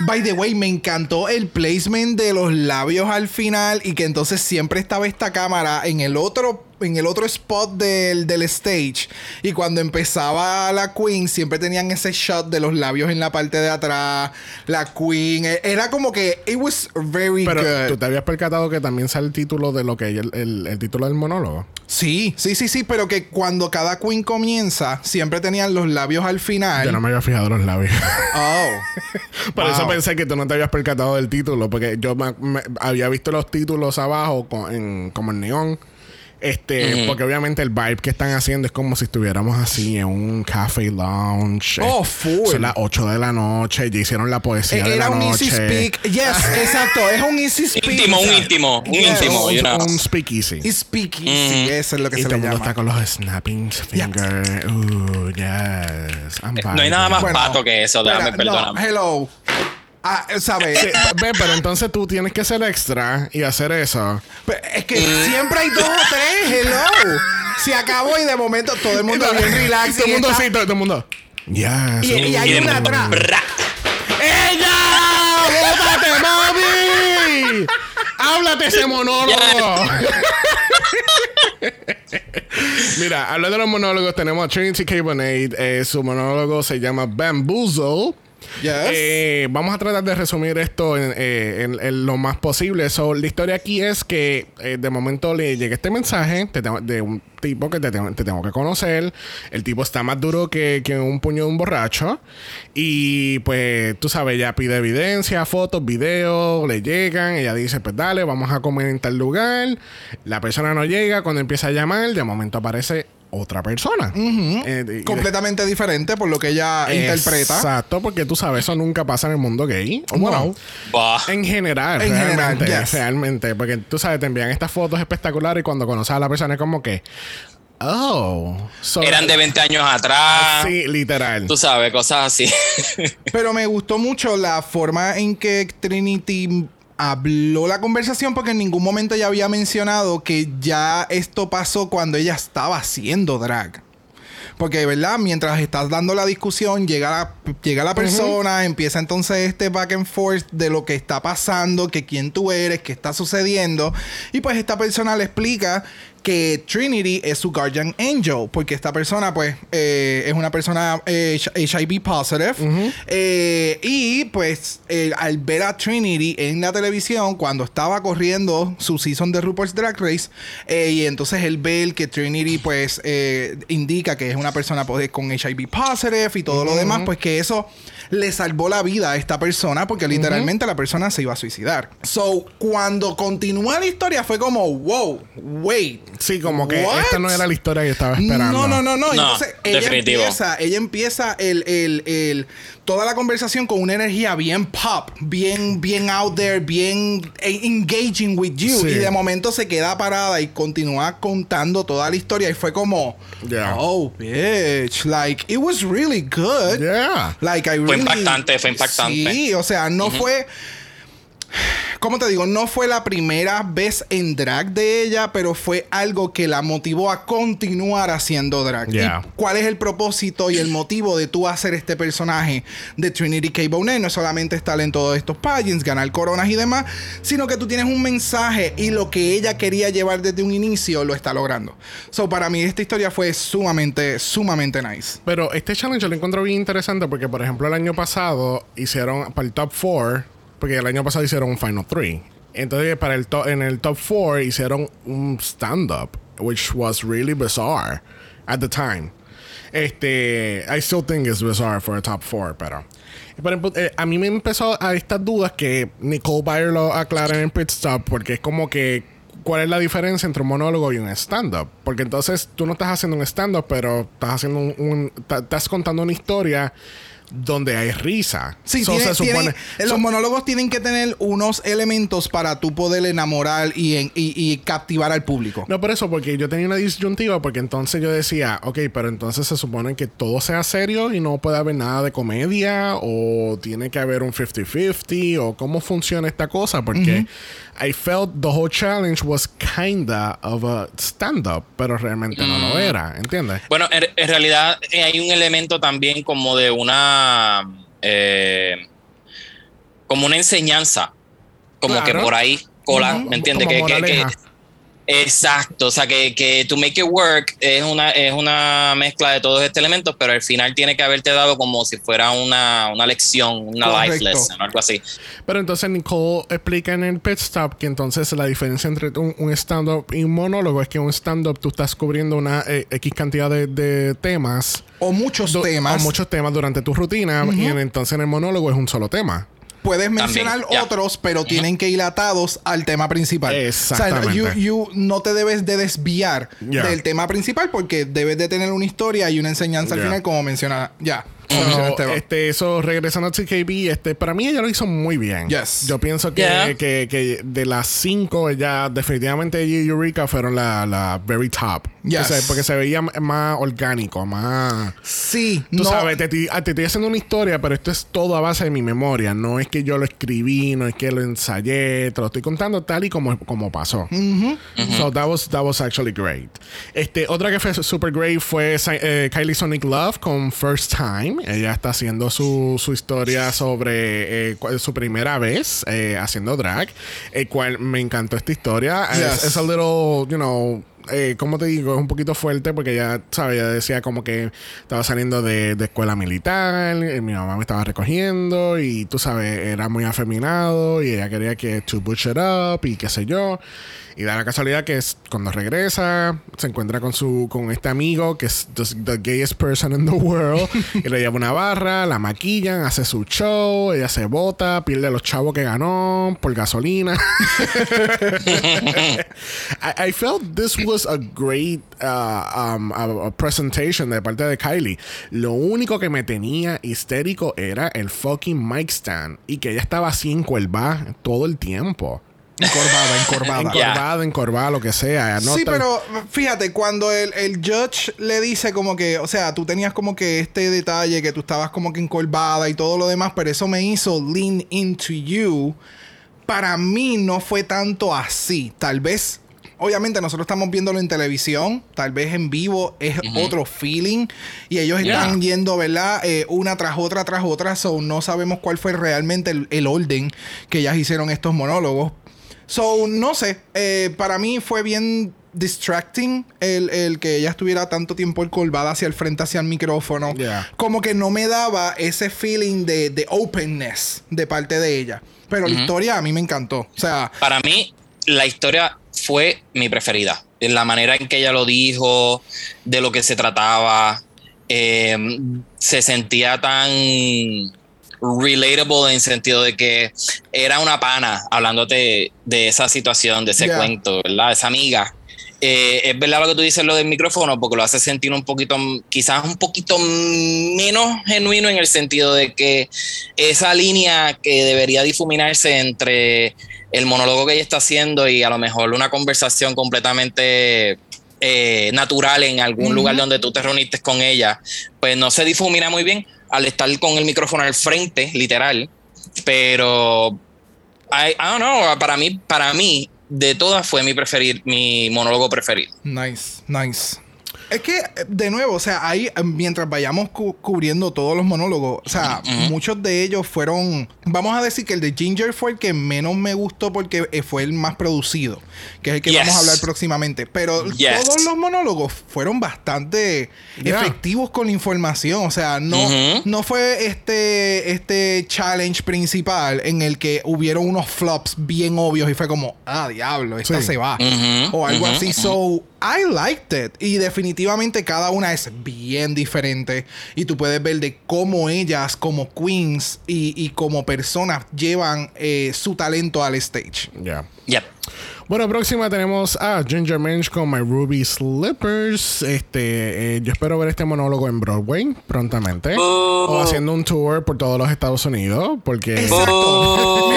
By the way, me encantó el placement de los labios al final y que entonces siempre estaba esta cámara en el otro en el otro spot del, del stage y cuando empezaba la queen siempre tenían ese shot de los labios en la parte de atrás la queen eh, era como que it was very Pero good tú te habías percatado que también sale el título de lo que el, el- el título del monólogo. sí sí sí sí pero que cuando cada queen comienza siempre tenían los labios al final Yo no me había fijado los labios. oh [laughs] Por eso pensé que tú no te habías percatado del título, porque yo me- me- había visto los títulos abajo con- en- como en neón. Este, porque obviamente el vibe que están haciendo es como si estuviéramos así en un café lounge. Oh, Eh, full. Son las 8 de la noche, ya hicieron la poesía de era la un noche. easy speak yes [laughs] exacto es un easy speak Íntimo, un íntimo, un Yes. íntimo. un, un speakeasy. Y speakeasy, eso es lo que y se todo le llama. está con los snapping fingers. Uh, yes. I'm No hay nada más vibing. pato que eso, déjame, no, perdóname. hello. Ah, ¿sabes? Sí, ve, pero entonces tú tienes que ser extra y hacer eso. Pero Es que siempre hay dos o tres, hello. Se acabó y de momento todo el mundo bien relax. Todo el y mundo está- así, todo, el mundo. Yes. Y- y hay una atrás. ¡Ella! ¡Bótate, mami! ¡Háblate ese monólogo! Mira, hablando de los monólogos, tenemos a Trinity K. Bonet. Eh, su monólogo se llama Bamboozle. Eh, vamos a tratar de resumir esto en, eh, en- lo más posible. So, la historia aquí es que eh, de momento le llega este mensaje de un tipo que te tengo, te tengo que conocer. El tipo está más duro que, que un puño de un borracho. Y pues tú sabes, ella pide evidencia, fotos, videos, le llegan. Ella dice, pues dale, vamos a comer en tal lugar. La persona no llega. Cuando empieza a llamar, de momento aparece otra persona. Eh, y- y de- Completamente diferente por lo que ella interpreta. Exacto, porque tú sabes, eso nunca pasa en el mundo gay. O Bueno, Bah. en general, En general, realmente, yes. realmente. Porque tú sabes, te envían estas fotos espectaculares y cuando conoces a la persona es como que. Oh. so- Eran de 20 años atrás. Sí, literal. Tú sabes, cosas así. [laughs] Pero me gustó mucho la forma en que Trinity habló la conversación porque en ningún momento ella había mencionado que ya esto pasó cuando ella estaba haciendo drag. Porque, ¿verdad? Mientras estás dando la discusión, llega la, llega la persona, empieza entonces este back and forth de lo que está pasando, que quién tú eres, qué está sucediendo. Y pues esta persona le explica que Trinity es su guardian angel, porque esta persona, pues, eh, es una persona eh, HIV positive. Eh, y pues, al ver a Trinity en la televisión, cuando estaba corriendo su season de RuPaul's Drag Race, y entonces él ve que Trinity, pues, indica que es una persona pues, con HIV positive y todo lo demás, pues que eso le salvó la vida a esta persona porque literalmente la persona se iba a suicidar. So, cuando continúa la historia fue como, wow, wait. Sí, como que esta no era la historia que estaba esperando. No, no, no, no. Entonces, ella empieza, ella empieza el, el, el toda la conversación con una energía bien pop, bien, bien out there, bien engaging with you. Y de momento se queda parada y continúa contando toda la historia. Y fue como, oh, bitch. Like, it was really good. Yeah. Like, I really, fue impactante, fue impactante. Sí, o sea, no fue ¿Cómo te digo? No fue la primera vez en drag de ella, pero fue algo que la motivó a continuar haciendo drag. ¿Cuál es el propósito y el motivo de tú hacer este personaje de Trinity K. Bonet? No solamente estar en todos estos pageants, ganar coronas y demás, sino que tú tienes un mensaje y lo que ella quería llevar desde un inicio lo está logrando. So, para mí esta historia fue sumamente, sumamente nice. Pero este challenge lo encuentro bien interesante porque, por ejemplo, el año pasado hicieron para el top 4 porque el año pasado hicieron un Final 3. Entonces, para el en el top 4 hicieron un stand-up, which was really bizarre at the time. Este, I still think it's bizarre for a top 4, pero. Eh, a mí me empezó a estas dudas que Nicole Bayer lo aclara en Pit Stop, porque es como que cuál es la diferencia entre un monólogo y un stand-up. Porque entonces tú no estás haciendo un stand-up, pero estás haciendo un, estás contando una historia donde hay risa. Sí, se supone, los monólogos tienen que tener unos elementos para tú poder enamorar y, captivar al público. No, por eso, porque yo tenía una disyuntiva, porque entonces yo decía, ok, pero entonces se supone que todo sea serio y no puede haber nada de comedia, o tiene que haber un 50-50, o cómo funciona esta cosa, porque I felt the whole challenge was kinda of a stand-up, pero realmente no lo mm. era, ¿entiendes? Bueno, en, realidad eh, hay un elemento también como de una. Eh, como una enseñanza. Como que por ahí cola, ¿me entiendes? que, Exacto, o sea que, que To Make It Work es una, es una mezcla de todos estos elementos, pero al final tiene que haberte dado como si fuera una, una lección, una life lesson, algo así. Pero entonces Nicole explica en el pit stop que entonces la diferencia entre un, stand-up y un monólogo es que un stand-up tú estás cubriendo una eh, X cantidad de, temas. O muchos temas. O muchos temas durante tu rutina, y entonces en el monólogo es un solo tema puedes mencionar otros, pero tienen que ir atados al tema principal. Exactamente. O sea, no te debes de desviar del tema principal porque debes de tener una historia y una enseñanza al final, como menciona ya este, eso, regresando a TKB, este, para mí ella lo hizo muy bien. Yo pienso que, que, de las cinco, ella definitivamente ella y Eureka fueron la, la very top. porque se veía más orgánico, más. Sí, Tú sabes, te, te, estoy haciendo una historia, pero esto es todo a base de mi memoria. No es que yo lo escribí, no es que lo ensayé, te lo estoy contando tal y como, como pasó. So that was, that was actually great. Este, otra que fue super great fue eh, Kylie Sonic Love con First Time. Ella está haciendo su, su historia sobre eh, su primera vez eh, haciendo drag, el cual me encantó esta historia. Es, a little, you know, eh, como te digo, es un poquito fuerte porque ya, ¿sabes? Ella decía como que estaba saliendo de, de escuela militar, y mi mamá me estaba recogiendo y tú sabes, era muy afeminado y ella quería que to butch it up y qué sé yo. Y da la casualidad que es, cuando regresa, se encuentra con su con este amigo que es the, gayest person in the world. [laughs] y le lleva una barra, la maquillan, hace su show, ella se bota, pierde los chavos que ganó por gasolina. [laughs] [laughs] I, felt this was a great uh, um, presentation de parte de Kylie. Lo único que me tenía histérico era el fucking mic stand y que ella estaba así en todo el tiempo. Encorvada, [laughs] encorvada. encorvada, encorvada, lo que sea. sí, pero fíjate, cuando el, el, judge le dice como que, o sea, tú tenías como que este detalle que tú estabas como que encorvada y todo lo demás, pero eso me hizo lean into you para mí no fue tanto así. Tal vez obviamente nosotros estamos viéndolo en televisión, tal vez en vivo es otro feeling y ellos están yendo, ¿verdad? Eh, una tras otra, tras otra, so no sabemos cuál fue realmente el, orden que ellas hicieron estos monólogos. So, no sé, eh, para mí fue bien distracting el, que ella estuviera tanto tiempo encolvada hacia el frente, hacia el micrófono. Como que no me daba ese feeling de, de openness de parte de ella. Pero la historia a mí me encantó. O sea. Para mí, la historia fue mi preferida. En la manera en que ella lo dijo, de lo que se trataba. Em, se sentía tan relatable en sentido de que era una pana hablándote de esa situación, de ese cuento, ¿verdad? Esa amiga. Eh, es verdad lo que tú dices lo del micrófono porque lo hace sentir un poquito, quizás un poquito menos genuino en el sentido de que esa línea que debería difuminarse entre el monólogo que ella está haciendo y a lo mejor una conversación completamente eh, natural en algún lugar donde tú te reuniste con ella, pues no se difumina muy bien al estar con el micrófono al frente, literal. Pero, I, I don't know, para mí, para mí, de todas fue mi preferir, mi monólogo preferido. Nice, nice. Es que, de nuevo, o sea, ahí, mientras vayamos cubriendo todos los monólogos, o sea, muchos de ellos fueron. Vamos a decir que el de Ginger fue el que menos me gustó porque eh, fue el más producido, que es el que vamos a hablar próximamente. Pero todos los monólogos fueron bastante efectivos con la información. O sea, no, no fue este, este challenge principal en el que hubieron unos flops bien obvios y fue como, ah, diablo, esta se va. O algo así. So, I liked it. Y definitivamente cada una es bien diferente. Y tú puedes ver de cómo ellas, como queens y, como personas, llevan eh, su talento al stage. Ya. Bueno, próxima tenemos a Ginger Minch con My Ruby Slippers. Este, eh, yo espero ver este monólogo en Broadway prontamente. Oh. O haciendo un tour por todos los Estados Unidos. Porque. Exacto. [laughs]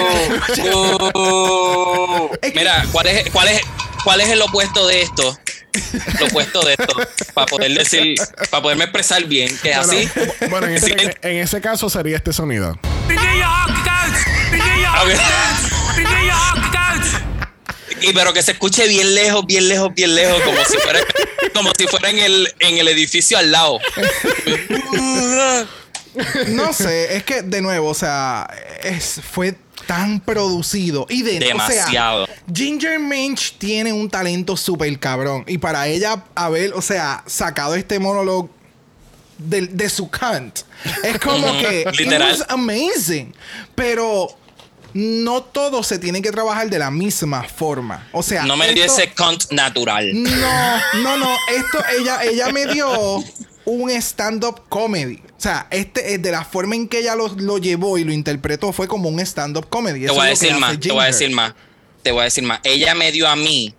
Oh. Mira, ¿cuál es, cuál, es, ¿cuál es el opuesto de esto? [laughs] lo opuesto de esto para poder decir, para poderme expresar bien, que así. Bueno, [laughs] en ese, caso sería este sonido. Y pero que se escuche bien lejos, bien lejos, bien lejos, como si fuera, como si fuera en el, en el edificio al lado. [laughs] no sé, es que de nuevo, o sea, es, fue tan producido. Y de Demasiado. Ginger Minch tiene un talento súper cabrón. Y para ella haber, o sea, sacado este monólogo de, su cant, es como que. Literal. It amazing. Pero no todo se tiene que trabajar de la misma forma. O sea. No me dio ese cant natural. No, no, no. Esto, ella, ella me dio un stand-up comedy. O sea, este, de la forma en que ella lo, llevó y lo interpretó fue como un stand-up comedy. Te voy a decir más, te voy a decir más. Te voy a decir más. Ella me dio a mí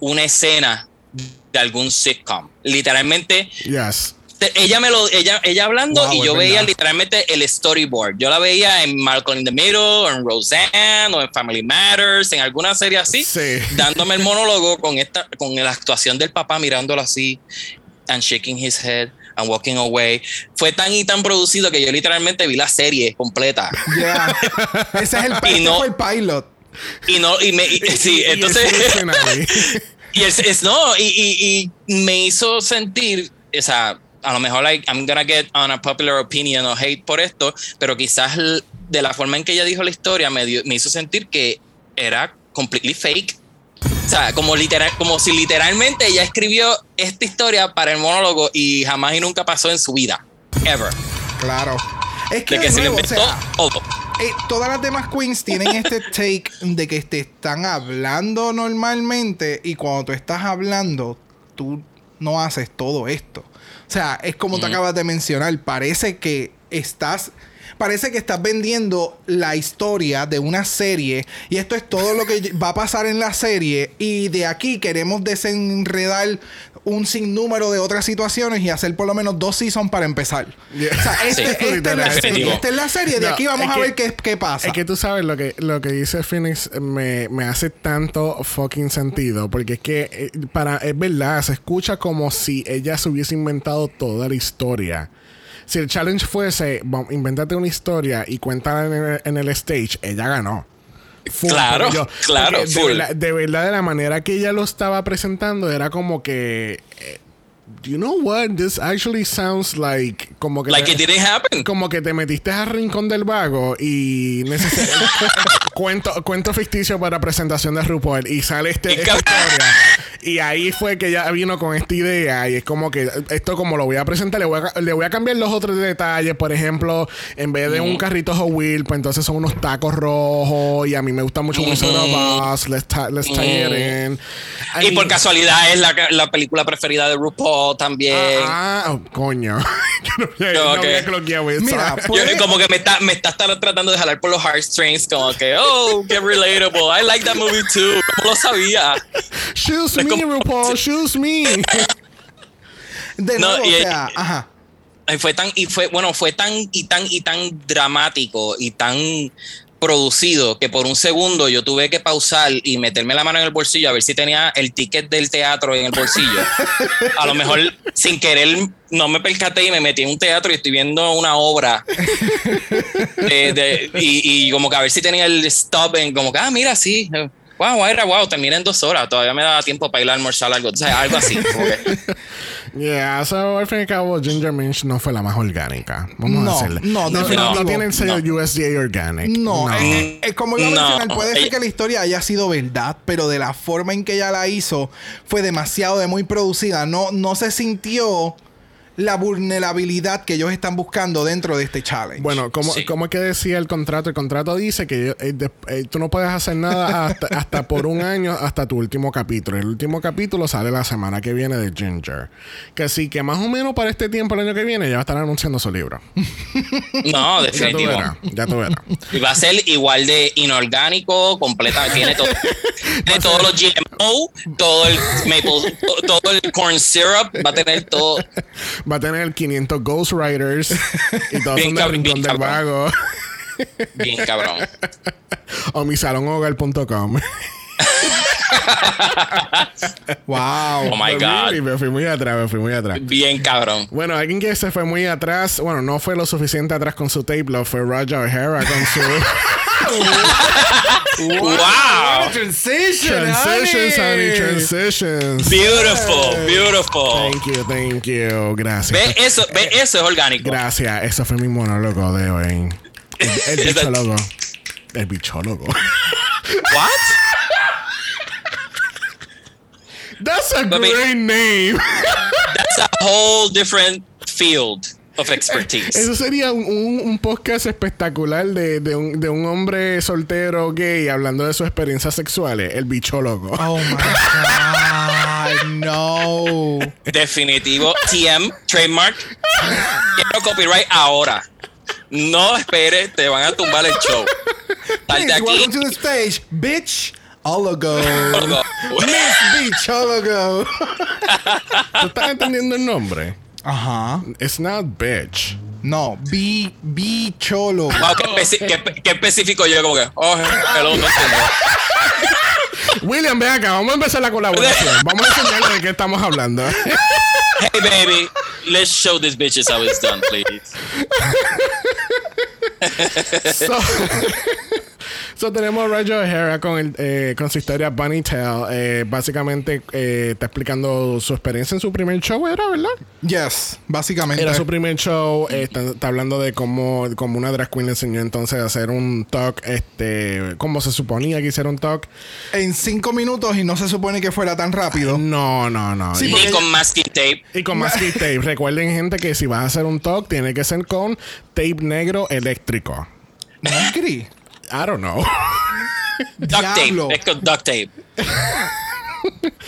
una escena de algún sitcom. Literalmente. Yes. Ella me lo, ella, ella hablando y yo veía literalmente el storyboard. Yo la veía en Malcolm in the Middle, en Roseanne, o en Family Matters, en alguna serie así, [laughs] dándome el monólogo con esta, con la actuación del papá mirándolo así and shaking his head and walking away. Fue tan y tan producido que yo literalmente vi la serie completa. Yeah. [laughs] Ese es el, el pilot. Y no, y me, [laughs] sí, entonces. y es, no, y, y, me hizo sentir, o sea, a lo mejor like, I'm gonna get on a popular opinion o hate por esto, pero quizás de la forma en que ella dijo la historia me, me hizo sentir que era completely fake o sea, como, literal, como si literalmente ella escribió esta historia para el monólogo y jamás y nunca pasó en su vida. Ever. Claro. Es que, se le inventó todo. Eh, todas las demás queens tienen este [laughs] take de que te están hablando normalmente y cuando tú estás hablando, tú no haces todo esto. O sea, es como te acabas de mencionar, parece que estás parece que estás vendiendo la historia de una serie y esto es todo lo que va a pasar en la serie y de aquí queremos desenredar un sinnúmero de otras situaciones y hacer por lo menos dos seasons para empezar. O sea, este, esta, es la serie, esta es la serie. De aquí vamos a ver qué, qué, pasa. Es que tú sabes lo que, lo que dice Phoenix me, me hace tanto fucking sentido. Porque es que eh, para, es verdad, se escucha como si ella se hubiese inventado toda la historia si el challenge fuese, invéntate una historia y cuéntala en el, stage, ella ganó. Full, Claro, yo- claro, de full. verdad, de verdad, de la manera que ella lo estaba presentando, era como que. eh, You know what? This actually sounds like. Como que. Like te- it didn't happen. como que te metiste al rincón del vago y [laughs] cuento, cuento ficticio para presentación de RuPaul y sale este, esta historia. Y ahí fue que ella vino con esta idea y es como que esto como lo voy a presentar, le voy a, le voy a cambiar los otros detalles. Por ejemplo, en vez de un carrito Hot Wheel, pues entonces son unos tacos rojos y a mí me gusta mucho Wizard of Oz. Let's, let's tie it in. I Y por casualidad es la, la película preferida de RuPaul también. Ah, ah, oh, coño. [laughs] Yo no. Mira, [laughs] Yo- Puede- como que me está, me está tratando de jalar por los heartstrings, como que, oh, qué relatable. I like that movie too. ¿Cómo lo sabía? Choose RuPaul, [laughs] choose me. [laughs] De No, nuevo, y- o sea, ajá. Y fue tan, y fue, bueno, fue tan y tan y tan dramático y tan producido que por un segundo yo tuve que pausar y meterme la mano en el bolsillo a ver si tenía el ticket del teatro en el bolsillo. A lo mejor sin querer no me percaté y me metí en un teatro y estoy viendo una obra. de- de- y, y como que a ver si tenía el stop en como que, ah, mira, sí. Wow, era wow, terminé en dos horas. Todavía me daba tiempo para ir a almorzar algo. O sea, algo así. [laughs] Yeah, so al fin y al cabo, Ginger Minch no fue la más orgánica. Vamos No, a decirle. no, no, definitivo. no tiene el sello No. USDA Organic. No, eh, eh, como iba a No. mencionar, puede ser que la historia haya sido verdad, pero de la forma en que ella la hizo fue demasiado de muy producida. No, no se sintió la vulnerabilidad que ellos están buscando dentro de este challenge. Bueno, como, Sí. es que decía el contrato? El contrato dice que eh, de- eh, tú no puedes hacer nada hasta, [laughs] hasta por un año, hasta tu último capítulo. El último capítulo sale la semana que viene de Ginger. Que sí, que más o menos para este tiempo, el año que viene, ya va a estar anunciando su libro. [laughs] No, Ya tú definitivo. verás, ya tú verás. Y va a ser igual de inorgánico, completa, tiene todo. [laughs] Tiene todos los GMO, todo el maple, to- todo el corn syrup, va a tener todo. Va a tener 500 Ghostwriters y todos Bien son del Rincón bien del cabrón. Vago. Bien cabrón. o mi salonhogar.com. wow. Oh my God. Really, me fui muy atrás, me fui muy atrás. Bien cabrón. Bueno, alguien que se fue muy atrás, bueno, no fue lo suficiente atrás con su tape, lo fue Roger O'Hara con su [laughs] Wow. Transition, Transitions, honey, transitions. Beautiful, beautiful. Thank you, thank you. Gracias. Ve eso, ve eso es orgánico. Gracias. Eso fue mi monólogo de hoy. El, el bichólogo. El bichólogo. What? That's a But me- great name. That's a whole different field of expertise. Eso sería un, un- un podcast espectacular de, de un, de un hombre soltero gay hablando de sus experiencias sexuales. El bichólogo. Oh my God, no. Definitivo. TM, trademark. Quiero copyright ahora. No esperes, te van a tumbar el show. Salte Please, aquí. welcome to the stage, bitch. Ologo. Ologo. Miss Bitch Ologo. ¿Tú estás entendiendo el nombre? Ajá. It's not bitch. No, bi, bichólogo. [laughs] Wow, qué, especi- qué- qué específico yo, como que, oh, hello, no entiendo. [laughs] William, ven acá, vamos a empezar la colaboración. Vamos a enseñarle de qué estamos hablando. [laughs] Hey, baby, let's show these bitches how it's done, please. so, so tenemos a Roger O'Hara con, el, eh, con su historia Bunny Tale. Eh, básicamente eh, está explicando su experiencia en su primer show, ¿era verdad? Yes, básicamente. Era su primer show. eh, está, está hablando de cómo, cómo una drag queen le enseñó entonces a hacer un talk, este, como se suponía que hiciera un talk. En cinco minutos y no se supone que fuera tan rápido. No, no, no. Sí, Y- con masking tape. Y con masking [laughs] tape. Recuerden, gente, que si vas a hacer un talk, tiene que ser con tape negro eléctrico. Negri. I don't know. Duct Diablo. tape. Es con duct tape.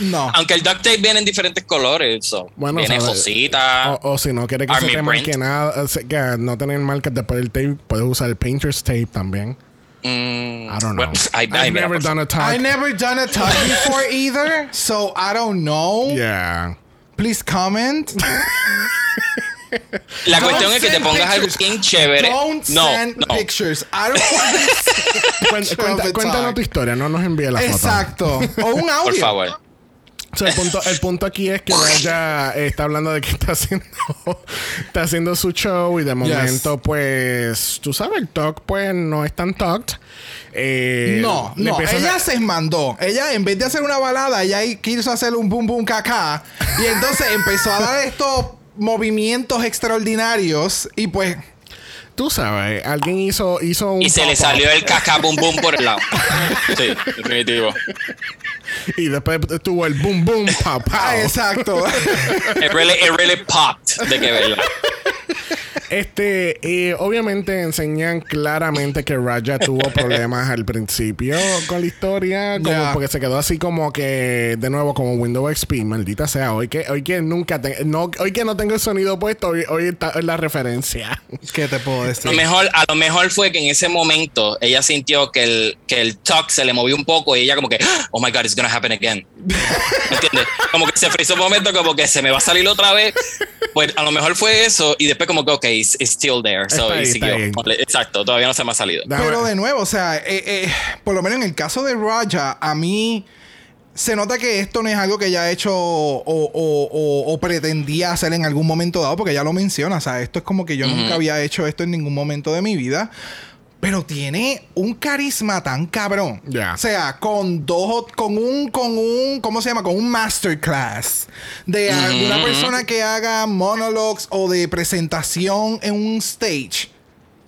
No. Aunque el duct tape viene en diferentes colores. So. Bueno, viene rosita. O, o si no quieres que Army se te marque print. nada, o sea, que no tener marcas después del tape, puedes usar el painter's tape también. Mm, I don't know. ay, mira, never done a talk. I never done a talk [laughs] before either, so I don't know. yeah. Please comment. [laughs] La Don't cuestión es que te pongas algo pictures. bien chévere. Don't no, send no. pictures. I don't want to [laughs] cuenta- cuéntanos tu historia, no nos envíe la foto. Exacto. O un audio. Por favor. El, punto, el punto aquí es que ella está hablando de que está haciendo está haciendo su show y de momento pues tú sabes el talk pues no es tan talked eh, no, no, a ella se mandó. Ella, en vez de hacer una balada, ella quiso hacer un boom boom caca. Y entonces empezó a dar estos movimientos extraordinarios. Y pues, tú sabes alguien hizo hizo un Y se le salió el caca boom boom por el lado. [laughs] Sí, definitivo. y después tuvo el boom boom pow. ah, exacto. It really, it really popped [laughs] de que verla. Este, eh, obviamente enseñan claramente que Raja tuvo problemas al principio con la historia, como porque se quedó así como que, de nuevo, como Windows XP, maldita sea, hoy que, hoy que nunca, te- no, hoy que no tengo el sonido puesto, hoy, hoy está en la referencia. ¿Qué te puedo A decir? lo, mejor, a lo mejor fue que en ese momento ella sintió que el, que el talk se le movió un poco y ella como que, oh my God, it's gonna happen again. ¿Me entiendes? Como que se frizó un momento como que se me va a salir otra vez. Pues a lo mejor fue eso y después como que, ok, it's, it's still there. So, ahí, y siguió. Exacto, todavía no se me ha salido. Pero de nuevo, o sea, eh, eh, por lo menos en el caso de Raja, a mí se nota que esto no es algo que ella ha hecho o, o- o- o pretendía hacer en algún momento dado, porque ella lo menciona. O sea, esto es como que yo nunca había hecho esto en ningún momento de mi vida. Pero tiene un carisma tan cabrón. O sea, con dos, con un, con un, ¿cómo se llama? Con un masterclass de alguna persona que haga monologues o de presentación en un stage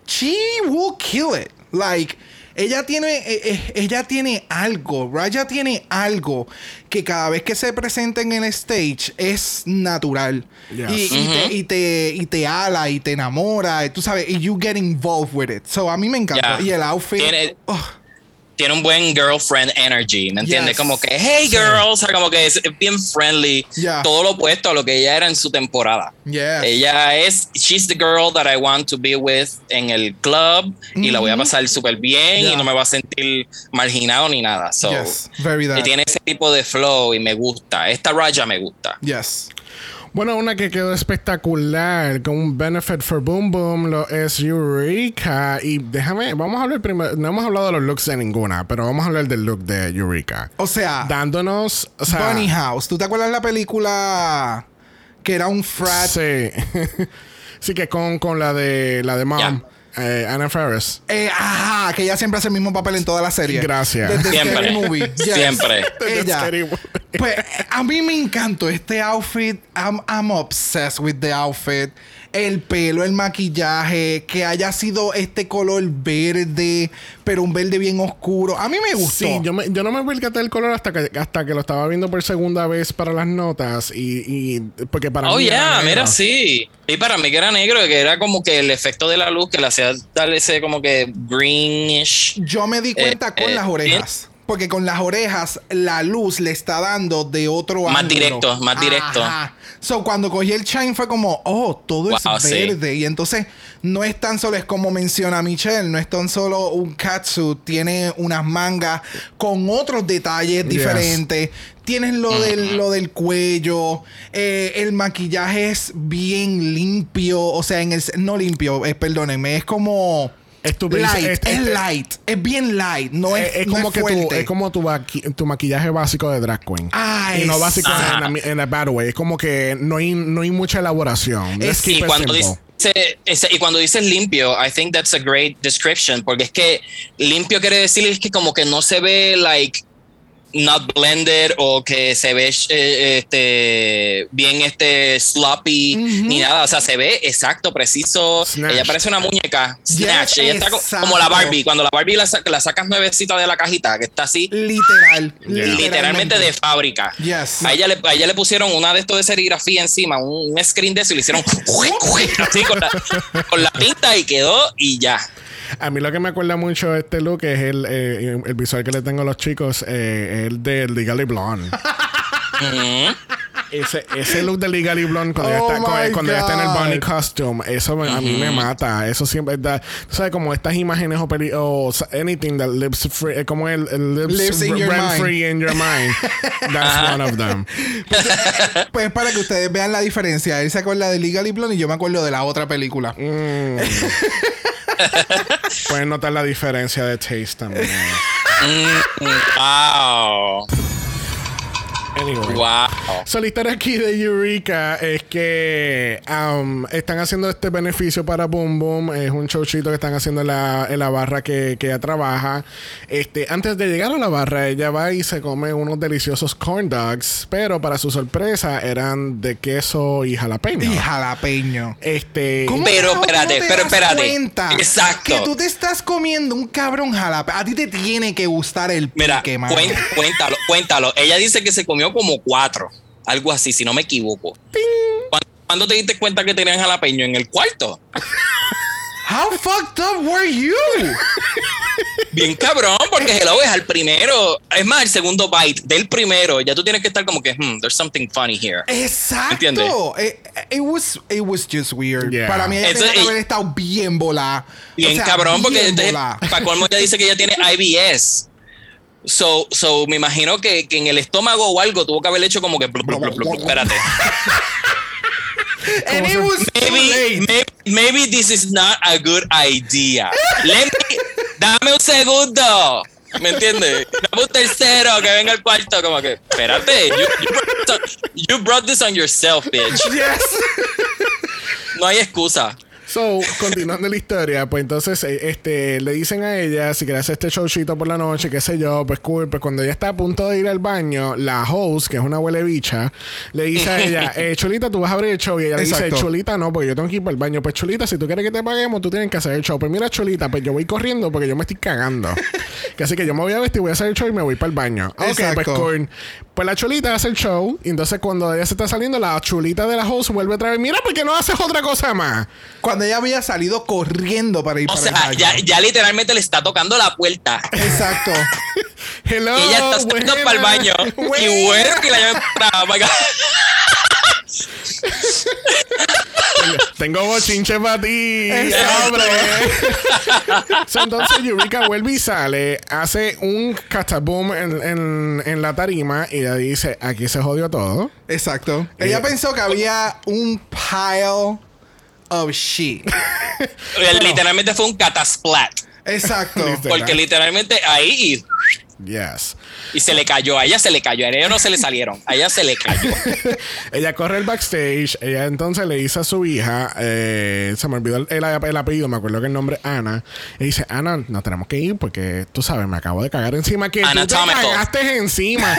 she will kill it. Like, ella tiene, eh, eh, ella tiene algo, Raya tiene algo que cada vez que se presenta en el stage es natural. Yes. Y, y te, y, te, y te ala y te enamora, tú sabes, y you get involved with it. So a mí me encanta. Yeah. Y el outfit. Tiene- oh, Tiene un buen girlfriend energy, ¿me entiendes? Yes. Como que, hey girl, o sea, como que es bien friendly. Yeah. Todo lo opuesto a lo que ella era en su temporada. yes. Ella es, she's the girl that I want to be with en el club y la voy a pasar súper bien Yeah. y no me va a sentir marginado ni nada. So, yes. Very that. y tiene ese tipo de flow y me gusta. Esta raya me gusta. Yes. Bueno, una que quedó espectacular con un benefit for Boom Boom lo es Eureka. Y déjame, vamos a hablar primero. No hemos hablado de los looks de ninguna, pero vamos a hablar del look de Eureka. O sea, Dándonos. O sea, Bunny House. ¿Tú te acuerdas la película que era un frat? Sí. [laughs] sí, que con, con la de la de Mom, Ya. eh, Anna Ferris. Eh, ajá, que ella siempre hace el mismo papel en toda la serie. Gracias. Desde Siempre. Scary Movie. Yes. Siempre. Ella. Scary Movie. Pues a mí me encantó este outfit. I'm, I'm obsessed with the outfit. El pelo, el maquillaje, que haya sido este color verde, pero un verde bien oscuro. A mí me gustó. Sí, yo, me- yo no me percaté del color hasta que, hasta que lo estaba viendo por segunda vez para las notas. Y, y porque para Oh, mí. yeah, mira, sí. Y para mí que era negro, que era como que el efecto de la luz que le hacía darle ese como que greenish. Yo me di cuenta Eh, con eh, las orejas. Porque con las orejas la luz le está dando de otro Más ángulo. directo, más directo. Ajá. So, cuando cogí el shine fue como, oh, todo Wow, es sí. verde. Y entonces no es tan solo, es como menciona Michelle, no es tan solo un catsuit, tiene unas mangas con otros detalles Yes. diferentes. Tienes lo, del, lo del cuello, eh, el maquillaje es bien limpio, o sea, en el no limpio, eh, perdónenme, es como Es tu- light, es- es, es- light, es bien light, no es, Es, es no como es que tu, fuerte. es como tu, maqui- tu maquillaje básico de drag queen. Ah, y no básico en, la- en a bad way. Es como que no hay, no hay mucha elaboración. Es- Y cuando, dice, ese- y cuando dices limpio, I think that's a great description, porque es que limpio quiere decir es que como que no se ve like not blended o que se ve eh, este bien este sloppy ni nada, o sea, se ve exacto, preciso. Snatch. Ella parece una muñeca. Snatch. Ella está como la Barbie, cuando la Barbie la, la sacas nuevecita de la cajita, que está así Literal, literalmente de fábrica. Yes. A ella, le, a ella le pusieron una de estos de serigrafía encima, un, un screen de eso y le hicieron [laughs] así con la, con la tinta y quedó y ya. A mí lo que me acuerda mucho de este look es el, eh, el visual que le tengo a los chicos, eh, el de Legally Blonde. [laughs] Ese, ese look de Legally Blonde cuando, Oh ella, está, cuando, my cuando ella está en el bunny costume, eso me- a mí me mata. Eso siempre da, sabes, como estas imágenes o, peli- o s- anything that lives free, eh, como el, el lives, Lives in your mind. free in your mind. That's one of them. Pues para que ustedes vean la diferencia. Él se acuerda de Legally Blonde y yo me acuerdo de la otra película. Mm. [laughs] Pueden notar la diferencia de taste también. Mm, wow. Anyway. Wow. So, la historia aquí de Eureka es que um, están haciendo este beneficio para Boom Boom. Es un showcito que están haciendo en la, en la barra que, que ella trabaja. Este, antes de llegar a la barra, ella va y se come unos deliciosos corn dogs. Pero para su sorpresa, eran de queso y jalapeño. Y jalapeño. Este. ¿Cómo Pero espérate, te pero das espérate. cuenta Exacto. Que tú te estás comiendo un cabrón jalapeño. A ti te tiene que gustar el Mira, pique, cuen- cuéntalo, cuéntalo. Ella dice que se comió como cuatro, algo así, si no me equivoco. ¿Cuándo, cuándo te diste cuenta que tenían jalapeño en el cuarto? How fucked up were you? Bien cabrón, porque hello es al primero. Es más, el segundo bite del primero. Ya tú tienes que estar como que, hmm, there's something funny here. Exacto. ¿Entiendes? It, it was, it was just weird. Yeah. Para mí ella Eso- tenía que y- haber estado bien volada. Bien O sea, cabrón, porque bien para colmo ella dice que ella tiene IBS. So, so me imagino que, que en el estómago o algo tuvo que haber hecho como que. blu, blu, blu. Espérate. And it was Maybe, late. maybe, maybe this is not a good idea. Let me, dame un segundo. ¿Me entiendes? Dame un tercero que venga al cuarto. Como que, espérate. You, you brought, this on- you brought this on yourself, bitch. Yes. No hay excusa. So, continuando la historia, pues entonces eh, este, le dicen a ella si quiere hacer este showcito por la noche, qué sé yo, pues cool. Pues cuando ella está a punto de ir al baño, la host, que es una huele bicha, le dice a ella, [laughs] eh, Chulita, tú vas a abrir el show. Y ella le dice. Chulita, no, porque yo tengo que ir para el baño. Pues Chulita, si tú quieres que te paguemos, tú tienes que hacer el show. Pues mira, Chulita, pues yo voy corriendo porque yo me estoy cagando. [laughs] que así que yo me voy a vestir, voy a hacer el show y me voy para el baño. Ok, pues Exacto. cool. Pues la chulita hace el show. Y entonces cuando ella se está saliendo, la chulita de la host vuelve otra vez. Mira, ¿por qué no haces otra cosa más? Cuando ella había salido corriendo para ir O para el sea, baño. ya, ya literalmente le está tocando la puerta. Exacto. [laughs] Hello. Y ella está saliendo para el baño. Y Buena. bueno que la lleven para. Tengo bochinche para ti. [laughs] So, entonces Eureka vuelve y sale, hace un cataboom en, en, en la tarima y ella dice, aquí se jodió todo. Exacto. Ella pensó que había un pile of shit. [laughs] Literalmente fue un catasplat. Exacto. Porque literalmente ahí Yes. Y, se le cayó. A ella se le cayó. A ella no se le salieron. A ella se le cayó. [laughs] ella corre el backstage. Ella entonces le dice a su hija, eh, se me olvidó el, el- el apellido, me acuerdo que el nombre es Ana. Y dice, Ana, nos tenemos que ir porque tú sabes, me acabo de cagar encima. Que tú te cagaste encima.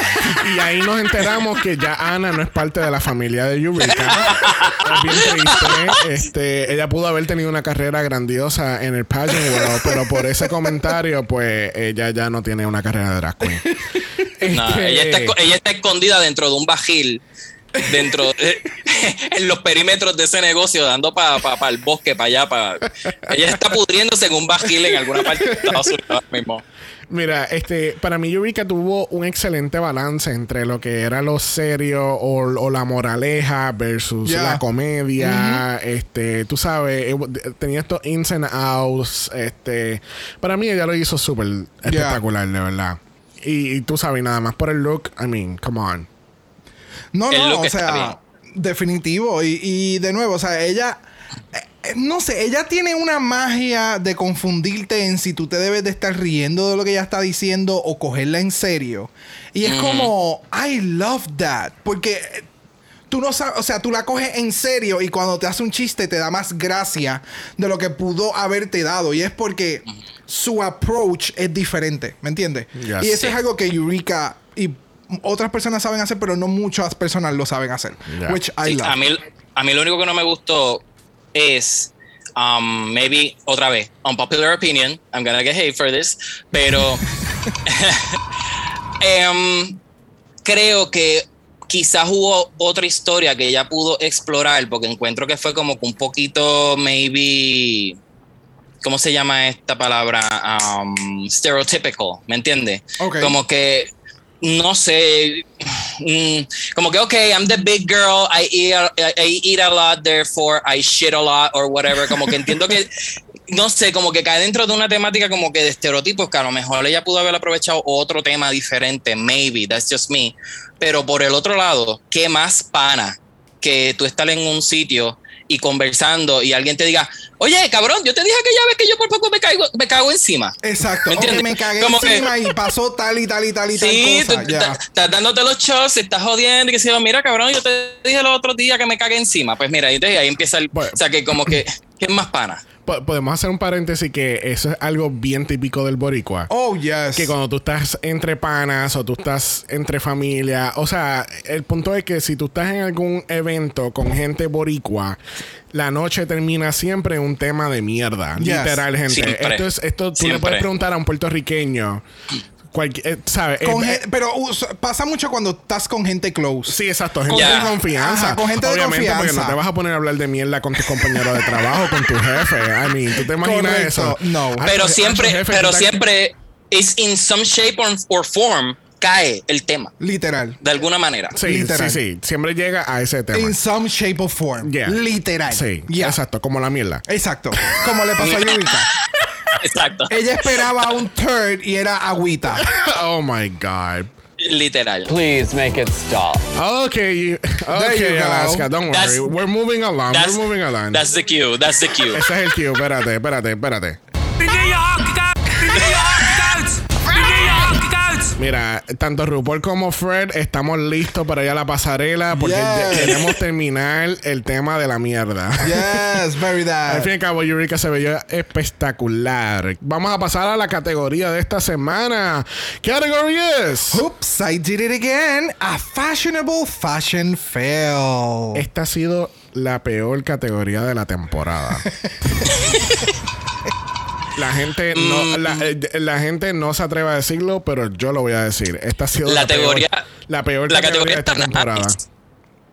y ahí nos enteramos que ya Ana no es parte de la familia de Eureka. es bien triste. Este, ella pudo haber tenido una carrera grandiosa en el pageant world, pero por ese comentario, pues ella ya no tiene una carrera de drag queen. No, Este, ella, está, ella está escondida dentro de un bajil. Dentro de- [laughs] en los perímetros de ese negocio, dando para el bosque, para allá. para Ella está pudriéndose en un bajil en alguna parte de Estados Unidos ahora mismo. Mira, este, para mí Eureka tuvo un excelente balance entre lo que era lo serio o, o la moraleja versus la comedia. Este, tú sabes, eh, tenía estos ins and outs. Este, para mí ella lo hizo súper espectacular, de verdad. Y, y tú sabes, nada más por el look, I mean, come on. No, El no, look o está sea, definitivo. Y, y de nuevo, o sea, ella. eh, eh, No sé, ella tiene una magia de confundirte en si tú te debes de estar riendo de lo que ella está diciendo o cogerla en serio. Y es como, I love that. Porque eh, tú no sabes, o sea, tú la coges en serio y cuando te hace un chiste te da más gracia de lo que pudo haberte dado. Y es porque su approach es diferente, ¿me entiendes? Yes. Y eso Sí. es algo que Eureka y otras personas saben hacer, pero no muchas personas lo saben hacer. Yeah. Which I Sí, love. a, mí, a mí lo único que no me gustó es, um, maybe, otra vez, unpopular opinion, I'm gonna get hate for this, pero [laughs] [laughs] em, creo que quizás hubo otra historia que ella pudo explorar, porque encuentro que fue como que un poquito, maybe, ¿cómo se llama esta palabra? Um, stereotypical, ¿me entiendes? Ok. Como que, no sé, mm, como que, ok, I'm the big girl, I eat, a, I eat a lot, therefore I shit a lot, or whatever. Como que entiendo que, [laughs] no sé, como que cae dentro de una temática como que de estereotipos, que a lo mejor ella pudo haber aprovechado otro tema diferente, maybe, that's just me. Pero por el otro lado, ¿qué más pana que tú estar en un sitio y conversando y alguien te diga, oye, cabrón, yo te dije aquella vez que yo por poco me caigo, me cago encima. Exacto. ¿Me entiendes? me cagué Como que- encima y pasó tal y tal y tal y Sí, tal cosa. Ya. estás dándote los shots, estás jodiendo y que se mira, cabrón, yo te dije el otro día que me cagué encima. Pues mira, y ahí empieza el. Bueno. O sea, que como que. ¿Qué es más pana? Po- Podemos hacer un paréntesis que eso es algo bien típico del boricua. Oh, yes. Que cuando tú estás entre panas o tú estás entre familia, o sea, el punto es que si tú estás en algún evento con gente boricua, la noche termina siempre en un tema de mierda. Yes. Literal, gente. Siempre. Esto es, esto tú le puedes preguntar a un puertorriqueño, cualquier, eh, ¿sabes? Con Eh, pero uh, pasa mucho cuando estás con gente close. Sí, exacto, gente Ya. de confianza. Ajá, con gente de Obviamente, porque confianza. no te vas a poner a hablar de mierda con tus compañeros de trabajo, con tu jefe. I mean, ¿tú te imaginas Correcto. eso? No. Ah, Pero ah, siempre, jefe, pero siempre es in some shape or, or form cae el tema. Literal. De alguna manera. Sí, Literal. sí, sí. Siempre llega a ese tema. In some shape or form. Yeah. Literal. Sí, Yeah. exacto, como la mierda. Exacto. Como le pasó a [laughs] Eureka. Exacto. Ella esperaba un turd y era agüita. [laughs] Oh my God. Literal. Please make it stop. Okay, you- okay, you go. Alaska, don't worry. That's- We're moving along. We're moving along. that's the cue. That's the cue. Ese es el cue. Espérate, espérate, espérate. Mira, tanto RuPaul como Fred estamos listos para ir a la pasarela porque Yes. queremos terminar el tema de la mierda. Yes, very [laughs] Al that. fin y al cabo, Eureka se veía espectacular. Vamos a pasar a la categoría de esta semana. ¿Qué categoría es? Oops, I did it again. A fashionable fashion fail. Esta ha sido la peor categoría de la temporada. [laughs] La gente, no, la, eh, la gente no se atreve a decirlo, pero yo lo voy a decir. Esta ha sido La la, peor, categoría- la peor la categoría de esta temporada. nice,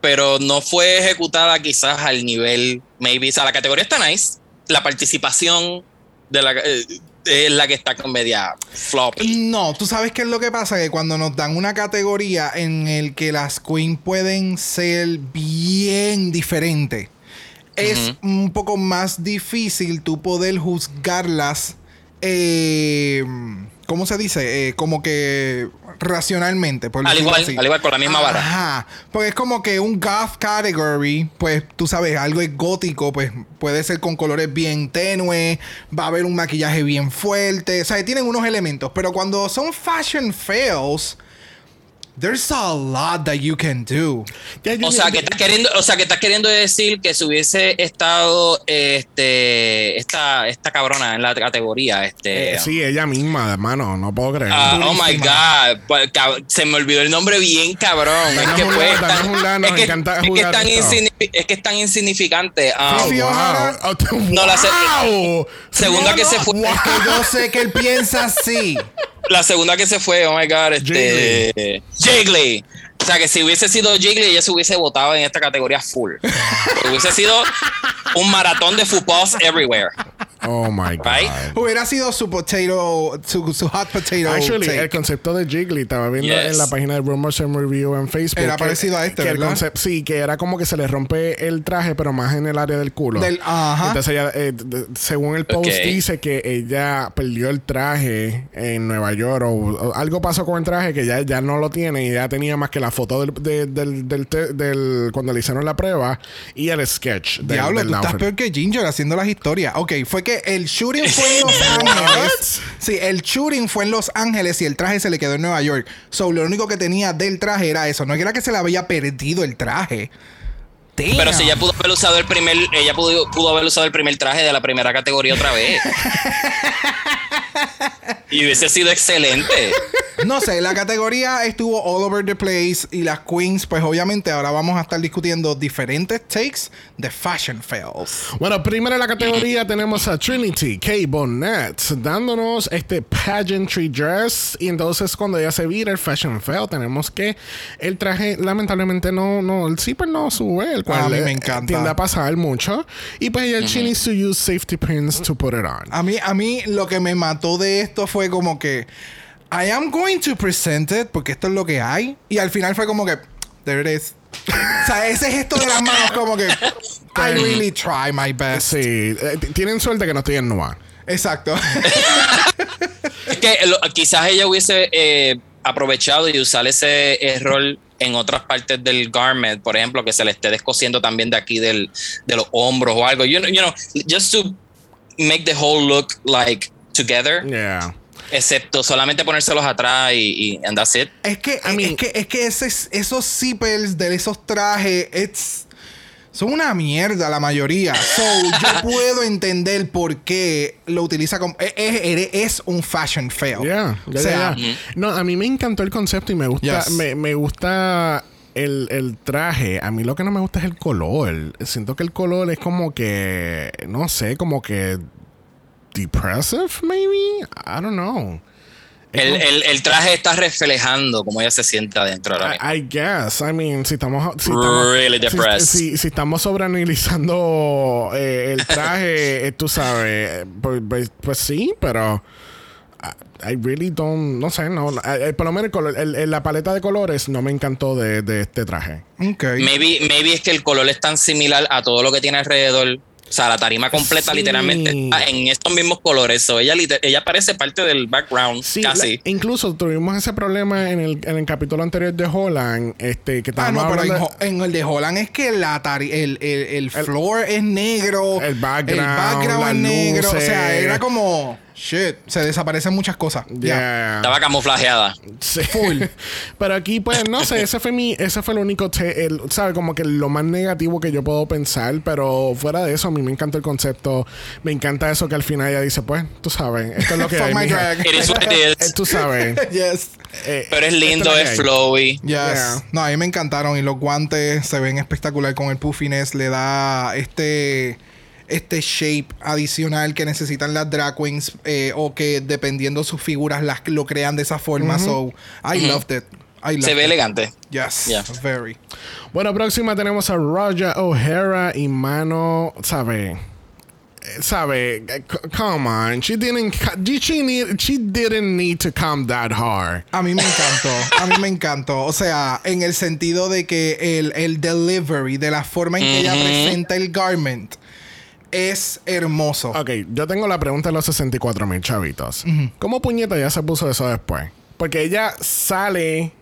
pero no fue ejecutada quizás al nivel, maybe. O sea, la categoría está nice. La participación de la, eh, es la que está con media floppy. No, tú sabes qué es lo que pasa, que cuando nos dan una categoría en el que las queens pueden ser bien diferentes, es un poco más difícil tú poder juzgarlas, eh, ¿cómo se dice? Eh, como que racionalmente. Por Al igual, así. al igual, con la misma vara. Ajá, porque es como que un goth category, pues tú sabes, algo es gótico, pues puede ser con colores bien tenues, va a haber un maquillaje bien fuerte, o sea, tienen unos elementos, pero cuando son fashion fails, there's a lot that you can do. O sea, que estás queriendo, o sea, que estás queriendo decir que si hubiese estado este esta, esta cabrona en la categoría, este. Eh, sí, ella misma, hermano. No puedo creer. ah, oh my god, pues, se me olvidó el nombre bien cabrón. Es que fue tan- es que- que tan esto. insignifi- es que es tan insignificante. Ah, Oh, Fiona- wow. Oh, No, la se- wow. segunda que se fue. Es que yo sé que él piensa así. [laughs] La segunda que se fue, oh my god, este. Jiggly. O sea, que si hubiese sido Jiggly, ella se hubiese votado en esta categoría full. [laughs] hubiese sido un maratón de footballs everywhere. Oh my [laughs] God. Right? Hubiera sido su potato, su, su hot potato. Actually, take. el concepto de Jiggly estaba viendo Yes. en la página de Rumors and Review en Facebook. Era que- parecido a este, que el ¿verdad? concept- sí, que era como que se le rompe el traje, pero más en el área del culo. Del- ajá. Entonces, ella, eh, según el post, dice que ella perdió el traje en Nueva York o, o algo pasó con el traje que ya, ya no lo tiene y ya tenía más que la foto del, de- del, del, te- del- cuando le hicieron la prueba y el sketch. del- Diablo, del tú estás peor que Ginger haciendo las historias. Ok, fue que el shooting fue en Los [laughs] Ángeles. Sí, el shooting fue en Los Ángeles y el traje se le quedó en Nueva York. So, lo único que tenía del traje era eso. No era que se le había perdido el traje. Damn. Pero si ella pudo haber usado el primer, ella pudo, pudo haber usado el primer traje de la primera categoría otra vez. [laughs] [laughs] y hubiese sido excelente. No sé, la categoría estuvo all over the place y las queens, pues obviamente ahora vamos a estar discutiendo diferentes takes de fashion fails. Bueno, primero en la categoría tenemos a Trinity K. Bonnet dándonos este pageantry dress. Y entonces, cuando ella se vira el fashion fail, tenemos que el traje, lamentablemente, no, no, el zipper no sube, el cual A mí me encanta. tiende a pasar mucho. Y pues ella, she needs to use safety pins to put it on. A mí, a mí lo que me mató de esto fue como que I am going to present it porque esto es lo que hay. Y al final fue como que there it is. [laughs] o sea, ese gesto de las manos como que I really try my best. Sí, eh, tienen suerte que no estoy en Noah. Exacto. [laughs] Es que lo- quizás ella hubiese eh, aprovechado y usar ese error en otras partes del garment, por ejemplo, que se le esté descosiendo también de aquí del, de los hombros o algo. You know, you know, just to make the whole look like together. Yeah. Excepto solamente ponérselos atrás y, y and that's it. Es que, es que, es que ese- esos zippers de esos trajes, it's- son una mierda la mayoría. So, yo [laughs] puedo entender por qué lo utiliza como. Es, es- es un fashion fail. Yeah, o sea. No, a mí me encantó el concepto y me gusta, Yes. me, me gusta el, el traje. A mí lo que no me gusta es el color. Siento que el color es como que, no sé, como que depressive, maybe. I don't know. El, el- el traje está reflejando cómo ella se siente adentro ahora mismo. I, I guess. I mean, si estamos. Si estamos, Really si- depressed. Si, si estamos sobreanalizando eh, el [laughs] traje, eh, tú sabes, pues, pues- pues sí, pero. I, I really don't. No sé, no. eh, por lo menos el color- el- el- la paleta de colores no me encantó de, de este traje. ok. Maybe, maybe es que el color es tan similar a todo lo que tiene alrededor. O sea, la tarima completa Sí. literalmente está en estos mismos colores. So, ella, ella parece parte del background Sí, casi. la- incluso tuvimos ese problema en el, en el capítulo anterior de Holland, este, que Ah, no, pero en, en el de Holland es que la tari- el, el, el floor es negro. el background, el background es negro. O sea, era como. Shit. Se desaparecen muchas cosas. Ya. Yeah. Estaba camuflajeada. Sí. [laughs] Pero aquí, pues, no sé, ese fue mi, ese fue el único, te- el, ¿sabe? Como que lo más negativo que yo puedo pensar, pero fuera de eso, a mí me encanta el concepto, me encanta eso que al final ella dice, pues, tú sabes, esto es lo que Fuck hay, my mija. drag. It is what it is. Tú sabes. [laughs] yes. eh, Pero es lindo, es flowy. Yes. Yeah. No, a mí me encantaron y los guantes se ven espectacular con el puffiness. Le da este este shape adicional que necesitan las drag queens eh, o que dependiendo sus figuras las lo crean de esa forma. So, I loved it. I loved Se ve it. elegante. Yes. Yeah. Very. Bueno, próxima tenemos a Roger O'Hara y Mano, ¿sabe? Sabe, come on, she didn't, she, need, she didn't need to come that hard. A mí me encantó. A mí me encantó. O sea, en el sentido de que el, el delivery, de la forma en que ella presenta el garment, es hermoso. Ok, yo tengo la pregunta de los 64 mil chavitos. ¿Cómo puñeta ya se puso eso después? Porque ella sale.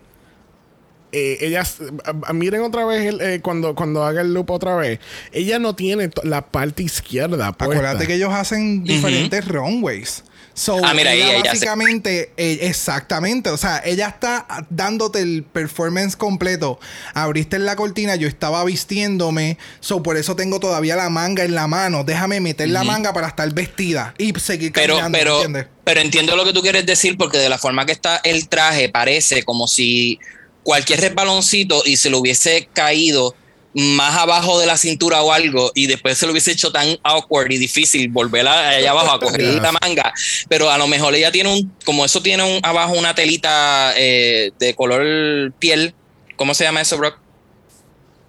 eh, ella, a- a- miren otra vez el, eh, cuando, cuando haga el loop otra vez. Ella no tiene la parte izquierda. Puesta. Acuérdate que ellos hacen diferentes runways. So, Ah, mira, ella ella- básicamente, eh, exactamente, o sea, ella está dándote el performance completo. Abriste la cortina, yo estaba vistiéndome, so por eso tengo todavía la manga en la mano. Déjame meter la manga para estar vestida y seguir Pero, caminando, pero, ¿entiendes? pero entiendo lo que tú quieres decir porque de la forma que está el traje parece como si cualquier resbaloncito y se lo hubiese caído más abajo de la cintura o algo y después se lo hubiese hecho tan awkward y difícil volver a- allá abajo a [laughs] coger la manga. Pero a lo mejor ella tiene un, como eso tiene un, abajo una telita eh, de color piel. ¿Cómo se llama eso, Brock?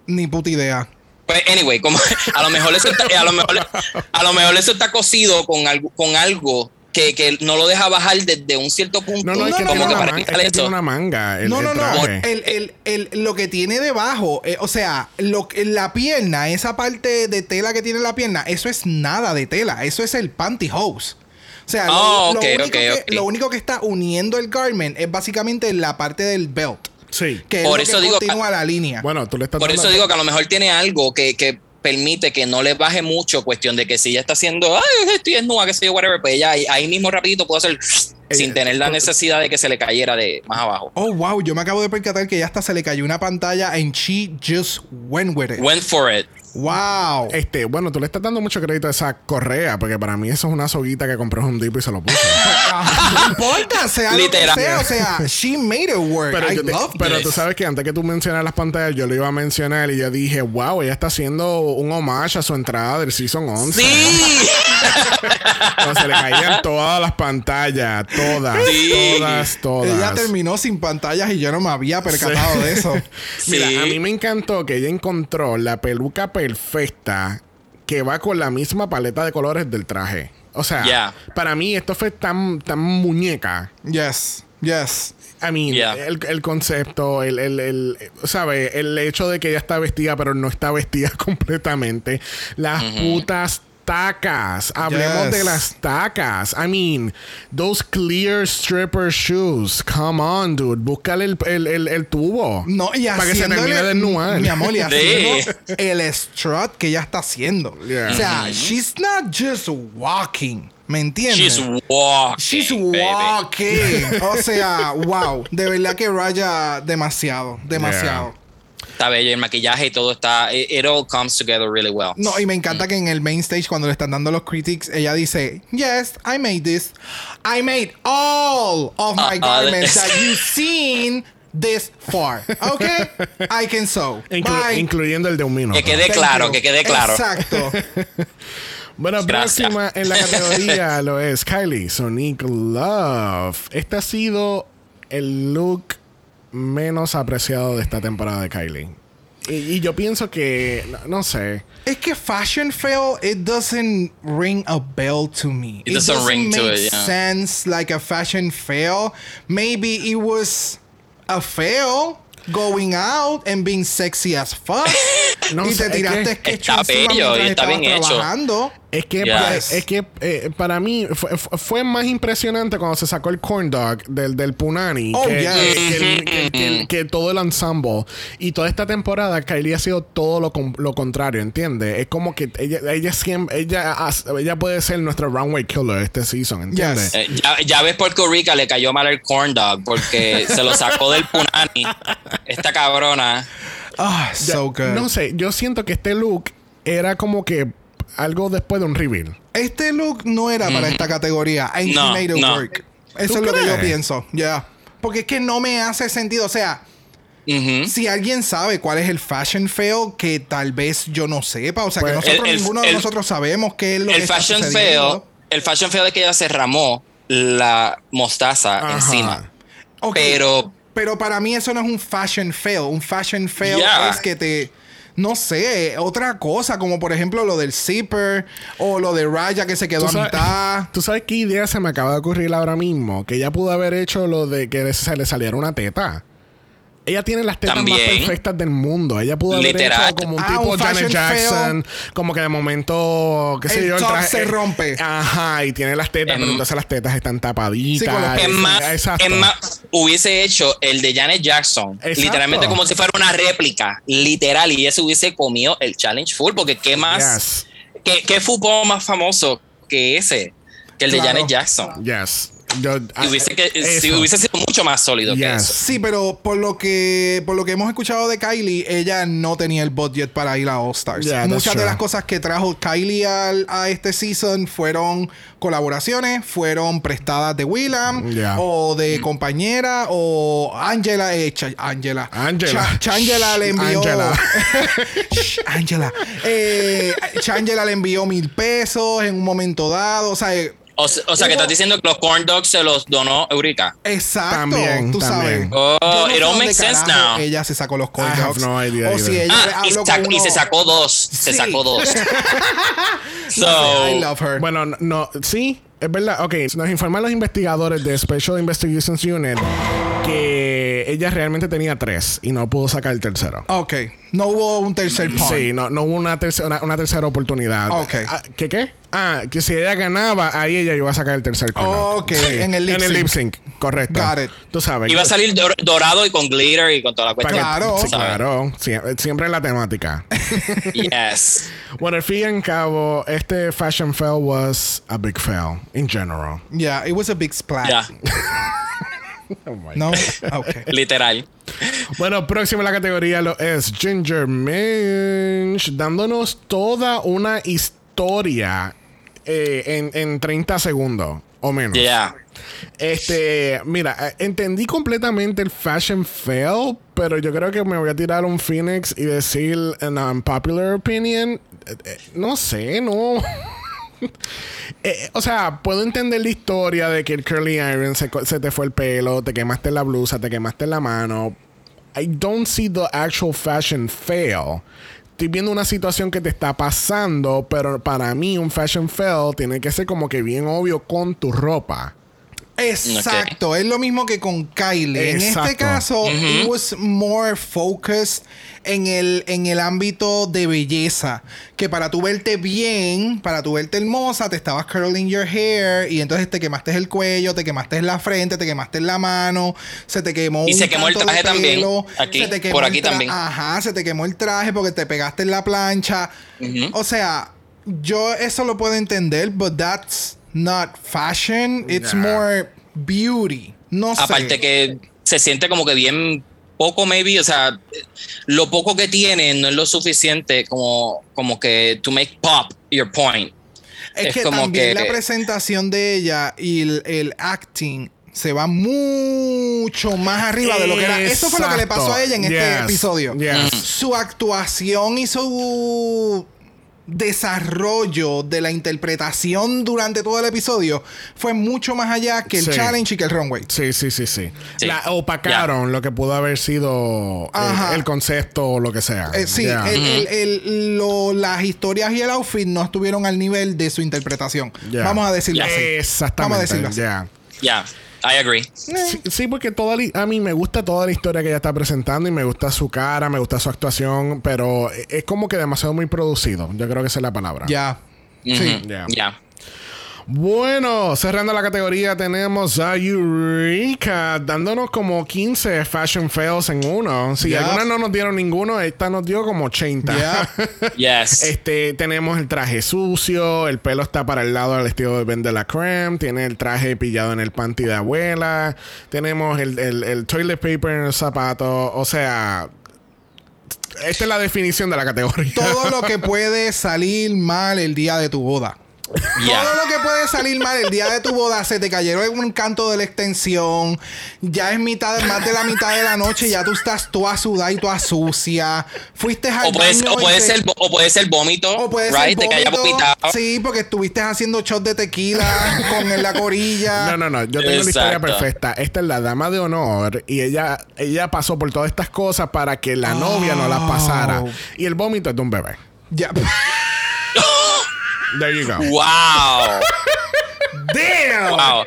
Ni puta idea. Pues anyway, como [laughs] a lo mejor eso está, a lo mejor, a lo mejor eso está cosido con algo, con algo que, que no lo deja bajar desde un cierto punto. No, no, es que, No, no, no, para es que una manga. El, no, el no, no. El, el- el- lo que tiene debajo, eh, o sea, lo, que- la pierna, esa parte de tela que tiene la pierna, eso es nada de tela. Eso es el pantyhose. O sea, lo- Oh, lo, único lo único que está uniendo el garment es básicamente la parte del belt. Sí. Que Por es eso lo que digo- continúa la línea. Bueno, tú le estás Por eso digo que a lo mejor tiene algo que, que permite que no le baje mucho, cuestión de que si ella está haciendo, ay, estoy desnuda, que sé yo, whatever, pues ella ahí, ahí mismo rapidito puede hacer sin tener la necesidad de que se le cayera de más abajo. Oh, wow, yo me acabo de percatar que ya hasta se le cayó una pantalla and she just went with it. Went for it. Wow. Este, bueno, tú le estás dando mucho crédito a esa correa, porque para mí eso es una soguita que compró un tipo y se lo puso. [laughs] no importa, sea Literal. lo que sea, o sea, she made it work. Pero, I te- loved pero tú sabes que antes que tú mencionas las pantallas, yo lo iba a mencionar y yo dije, wow, ella está haciendo un homage a su entrada del Season 11. Sí. [laughs] Se le caían todas las pantallas, todas, Sí. todas, todas. Ella terminó sin pantallas y yo no me había percatado de eso. Mira, Sí. a mí me encantó que ella encontró la peluca perfecta que va con la misma paleta de colores del traje. O sea, Yeah. para mí esto fue tan, tan muñeca. Yes, yes. I mean, Yeah. el, el concepto, el, el, el, ¿sabe? El hecho de que ella está vestida, pero no está vestida [laughs] completamente. Las putas tacas. Hablemos Yes. de las tacas. I mean, those clear stripper shoes. Come on, dude. Búscale el, el, el, el tubo. No, y Para que se termine de mi amor, y [laughs] haciendo el strut que ella está haciendo. Yeah. O sea, she's not just walking. ¿Me entiendes? She's walking. She's baby. walking. o sea, wow. De verdad que raya demasiado. Demasiado. Está bello, el maquillaje y todo está. It, it all comes together really well. No, y me encanta que en el main stage, cuando le están dando los critics, ella dice: Yes, I made this. I made all of my Ah, ah, garments that [laughs] you've seen this far. Okay? I can sew. Inclu- Bye. incluyendo el de un minuto. Que quede Thank claro, you. que quede claro. Exacto. [laughs] Bueno, Gracias. próxima en la categoría [laughs] lo es Kylie Sonic Love. Este ha sido el look menos apreciado de esta temporada de Kylie. Y, y yo pienso que, no, no sé. Es que fashion fail, it doesn't ring a bell to me. It doesn't ring to make it, yeah. sense like a fashion fail. Maybe it was a fail going out and being sexy as fuck. [laughs] No y sé, te es tiraste que sketch está bello y está bien hecho. trabajando. Es que, Yes. para, es que eh, para mí fue, fue- más impresionante cuando se sacó el corn dog del, del Punani Oh, que, yes. que- que el- que- que- que todo el ensemble. Y toda esta temporada Kylie ha sido todo lo, lo contrario, ¿entiendes? Es como que ella, ella siempre, ella, ella puede ser nuestra runway killer este season, ¿entiendes? Yes. Eh, ya, ya ves Puerto Rico le cayó mal el corn dog porque se lo sacó del punani. [laughs] Esta cabrona. Ah, Ya, so good. No sé, yo siento que este look era como que algo después de un reveal. Este look no era para esta categoría. And No, he made it no. work. Eso ¿Tú es lo que yo pienso. Ya. Porque es que no me hace sentido. O sea, si alguien sabe cuál es el fashion fail, que tal vez yo no sepa. O sea, que Pues, nosotros, el- el- ninguno de el- nosotros sabemos qué es lo que El está fashion sucediendo. feo. El fashion feo de que ella se ramó la mostaza Ajá. encima. Pero Pero para mí eso no es un fashion fail. Un fashion fail Yeah. es que te. No sé, otra cosa, como por ejemplo lo del zipper o lo de Raya que se quedó ¿Tú a mitad. [laughs] ¿Tú sabes qué idea se me acaba de ocurrir ahora mismo? Que ella pudo haber hecho lo de que se le saliera una teta. Ella tiene las tetas más perfectas del mundo. Ella pudo haber Literal. hecho como un Ah, tipo un Janet Jackson. Como que de momento, qué sé El yo, top traje- se rompe. Ajá, y tiene las tetas, Em, pero entonces las tetas están tapaditas. Sí, es más, es más, hubiese hecho el de Janet Jackson, Exacto. literalmente como si fuera una réplica, literal, y ese hubiese comido el challenge full, porque qué más, Yes. qué, qué fútbol más famoso que ese, que el de. Janet Jackson. Yes. Yo, Y hubiese, que, si eso. hubiese sido mucho más sólido que Yes. eso. Sí, pero por lo que por lo que hemos escuchado de Kylie, ella no tenía el budget para ir a All Stars. Yeah, Muchas de las cosas que trajo Kylie al- a este season fueron colaboraciones, fueron prestadas de Willam Yeah. o de compañera o Angela, eh, Cha- Angela, Angela. Cha- Changela le envió Angela. [laughs] Angela, eh, Changela le envió mil pesos en un momento dado, o sea. O, o sea, que estás diciendo que los corn dogs se los donó Eureka. Exacto, También, tú sabes. también. Oh, Yo no it all makes sense now. Ella se sacó los corn dogs. no idea o si ella Ah, y, sac- con y uno- se sacó dos. Se Sí. sacó dos. [laughs] So, I love her. Bueno, no, no, sí, es verdad. Ok, nos informan los investigadores de Special Investigations Unit que ella realmente tenía tres y no pudo sacar el tercero. ok, no hubo un tercer part. Sí, no, no hubo una, tercera una, una tercera oportunidad. Ok. Ah, ¿Qué qué? Ah, que si ella ganaba, ahí ella iba a sacar el tercer corner. Ok, en el lip En el sync. lip sync, correcto. Got it. Tú sabes. iba a salir dor- dorado y con glitter y con toda la cuestión. Claro. sí, claro. Sie- siempre en la temática. [laughs] Yes. bueno, al fin y al cabo, este fashion fail was a big fail in general. Yeah, it was a big splash. [laughs] Ya, No, [laughs] literal. Bueno, próximo en la categoría lo es Ginger Minch, dándonos toda una historia eh, en, en 30 segundos o menos. Yeah. Este, mira, eh, entendí completamente el fashion fail, pero yo creo que me voy a tirar un Phoenix y decir, en unpopular opinion, eh, eh, no sé, no. [laughs] [laughs] Eh, o sea, puedo entender la historia de que el curly iron se, te fue el pelo, te quemaste la blusa, te quemaste la mano. I don't see the actual fashion fail. Estoy viendo una situación que te está pasando, pero para mí un fashion fail tiene que ser como que bien obvio con tu ropa. Exacto, es lo mismo que con Kylie. En este caso, it was more focused en el, en el ámbito de belleza. Que para tú verte bien, para tú verte hermosa, te estabas curling your hair y entonces te quemaste el cuello, te quemaste la frente, te quemaste la mano, se te quemó Y un se quemó el traje también, aquí, se te quemó por aquí también. Ajá, se te quemó el traje porque te pegaste en la plancha. O sea, yo eso lo puedo entender, but that's not fashion. It's Nah. more beauty. No sé. Aparte que se siente como que bien poco, maybe, o sea, lo poco que tiene no es lo suficiente como, como que to make pop your point. es, es que como también que- la presentación de ella y el, el acting se va mucho más arriba de lo que era. Eso fue lo que le pasó a ella en este episodio. yes. Su actuación y su desarrollo de la interpretación durante todo el episodio fue mucho más allá que el Sí. challenge y que el runway. Sí, sí, sí, sí. Sí. La opacaron lo que pudo haber sido eh, el concepto o lo que sea. Eh, sí, Yeah. el- el- el- lo- las historias y el outfit no estuvieron al nivel de su interpretación. Yeah. Vamos a decirlo Yeah. así. Exactamente. Vamos a decirlo así. yeah. Ya, I agree. Sí, sí, porque toda la- a mí me gusta toda la historia que ella está presentando y me gusta su cara, me gusta su actuación, pero es como que demasiado muy producido. Yo creo que esa es la palabra. Ya. Sí. Ujú, Ya. Ya. Bueno, cerrando la categoría tenemos a Eureka dándonos como 15 fashion fails en uno. Si algunas no nos dieron ninguno, esta nos dio como 80. Ya. [laughs] Yes. Este, tenemos el traje sucio, el pelo está para el lado del estilo de Ben de la Creme, tiene el traje pillado en el panty de abuela, tenemos el, el- el toilet paper en el zapato, o sea, esta es la definición de la categoría. Todo lo que [laughs] puede salir mal el día de tu boda. [laughs] Todo lo que puede salir mal el día de tu boda, se te cayeron un canto de la extensión, ya es mitad, más de la mitad de la noche, ya tú estás toda sudada y toda sucia, fuiste al O puede, baño o puede te- ser o puede ser vómito, o puede right? ser de que haya vómito. vomitado. Sí, porque estuviste haciendo shots de tequila con la corilla. No, no, no. Yo tengo la historia Exacto. perfecta. Esta es la dama de honor y ella, ella pasó por todas estas cosas para que la novia no las pasara. Y el vómito es de un bebé. Ya. [laughs] There you go. Wow. [laughs] Damn. Wow.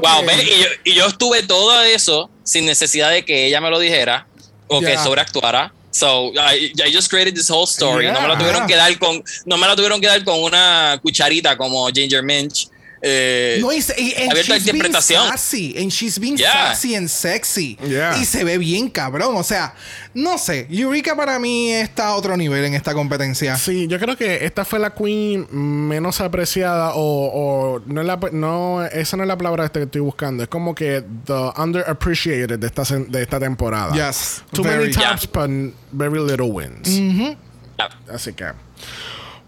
Wow, y, yo, y yo estuve todo eso sin necesidad de que ella me lo dijera o que Ya. sobreactuara. So I, I just created this whole story. No me lo Yeah. tuvieron que dar con, no me lo tuvieron que dar con una cucharita como Ginger Minch. Eh, No, y, se- y- and abierto a interpretación. sassy. And she's being Yeah. sassy and sexy. Yeah. Y se ve bien cabrón. O sea, no sé. Eureka para mí está a otro nivel en esta competencia. Sí, yo creo que esta fue la queen menos apreciada o, o no, es la, no esa no es la palabra que estoy buscando. Es como que the underappreciated de esta, de esta temporada. Yes. Too Very. many tops, but very little wins. ya. Así que.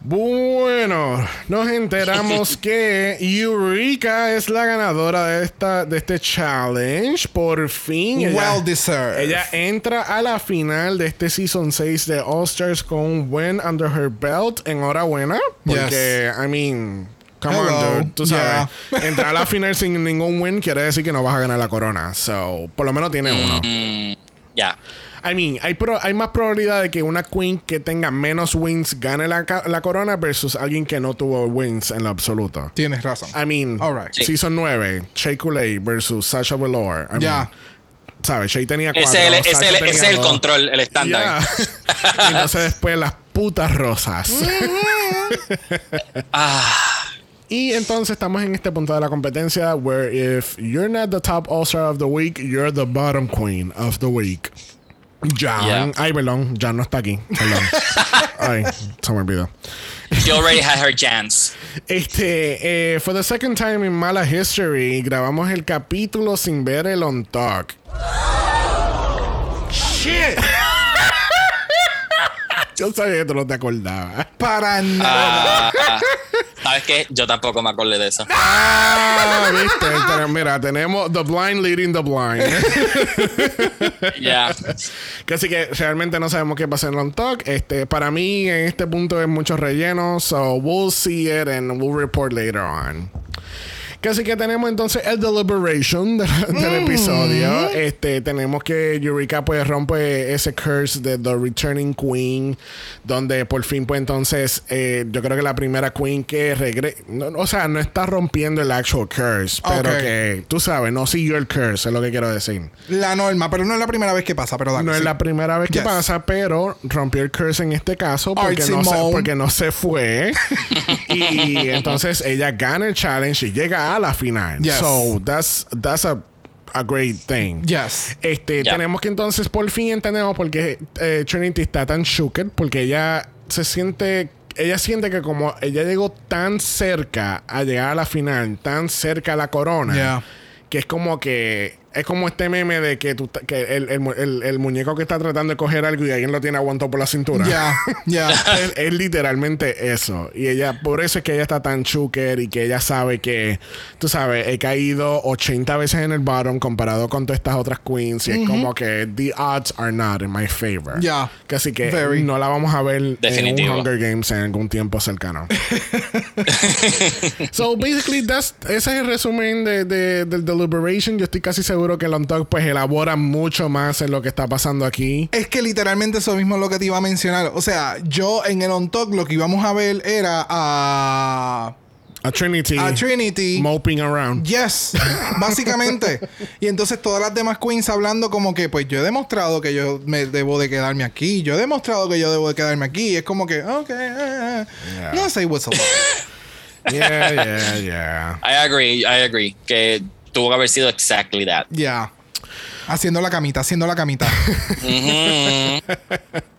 Bueno, nos enteramos [laughs] que Eureka es la ganadora de esta de este challenge. Por fin. ella- Well deserved. ella entra a la final de este season 6 de All Stars con un win under her belt. Enhorabuena. Porque, I mean, come on, dude. Tú sabes. [laughs] Entrar a la final sin ningún win quiere decir que no vas a ganar la corona. So, por lo menos tiene uno. Mm, ya. I mean, hay, pro- hay más probabilidad de que una queen que tenga menos wins gane la, ca- la corona versus alguien que no tuvo wins en lo absoluto. Tienes razón. I mean, All right. Sí. season 9, Shea Coulee versus Sasha Velour. Ya. mean, ¿Sabes? Shea tenía cuatro. Ese es el, es el- es el control, el estándar. Ya. [laughs] y entonces después las putas rosas. [laughs] Ah, y entonces estamos en este punto de la competencia where if you're not the top all-star of the week, you're the bottom queen of the week. Jan. Yeah. Ay, perdón. Jan no está aquí. Perdón. [laughs] Ay, se me olvidó. she already had her chance. Este, eh, for the second time in Mala History, grabamos el capítulo sin ver el on talk. Shit. [laughs] Yo sabía que tú no te acordabas. Para nada. Ah. ¿Sabes qué? Yo tampoco me acordé de eso. Ah, viste. Pero mira, tenemos The Blind Leading the Blind. [laughs] Ya. que así que realmente no sabemos qué pasa en on talk. Este, para mí, en este punto es mucho relleno. So we'll see it and we'll report later on. Casi que tenemos entonces el deliberation de- del episodio. Este, tenemos que Eureka pues rompe ese curse de The Returning Queen, donde por fin pues entonces eh, yo creo que la primera queen que regresa, o sea, no está rompiendo el actual curse, pero que tú sabes, no siguió el curse, es lo que quiero decir. La norma, pero no es la primera vez que pasa, pero dale, No es la primera vez que pasa, pero rompió el curse en este caso porque, no se, porque no se fue. [laughs] y entonces ella gana el challenge y llega a la final. Yes. So that's, that's a, a great thing. Yes. Este, tenemos que entonces por fin entendemos por qué eh, Trinity está tan shooked, porque ella se siente, ella siente que como ella llegó tan cerca a llegar a la final, tan cerca a la corona, Yeah. que es como que es como este meme de que, tú, que el, el el- el muñeco que está tratando de coger algo y alguien lo tiene aguantado por la cintura. Ya, ya. [laughs] es, es literalmente eso. Y ella, por eso es que ella está tan chuker y que ella sabe que, tú sabes, he caído 80 veces en el bottom comparado con todas estas otras queens. Y es como que the odds are not in my favor. Ya. Que Así que Very. no la vamos a ver en un Hunger Games en algún tiempo cercano. [laughs] so basically, that's, ese es el resumen de, de- del Deliberation. Yo estoy casi seguro que el On Talk pues elabora mucho más en lo que está pasando aquí. Es que literalmente eso mismo es lo que te iba a mencionar. O sea, yo en el On Talk lo que íbamos a ver era a. A Trinity. A Trinity. Moping around. Yes, [laughs] básicamente. y entonces todas las demás queens hablando como que, pues yo he demostrado que yo me debo de quedarme aquí. Yo he demostrado que yo debo de quedarme aquí. Y es como que, ok, eh, eh. Yeah. no say what's up. [laughs] Yeah, yeah, yeah. I agree, I agree. Que tuvo que haber sido exactly that. Ya. Haciendo la camita, haciendo la camita. [laughs]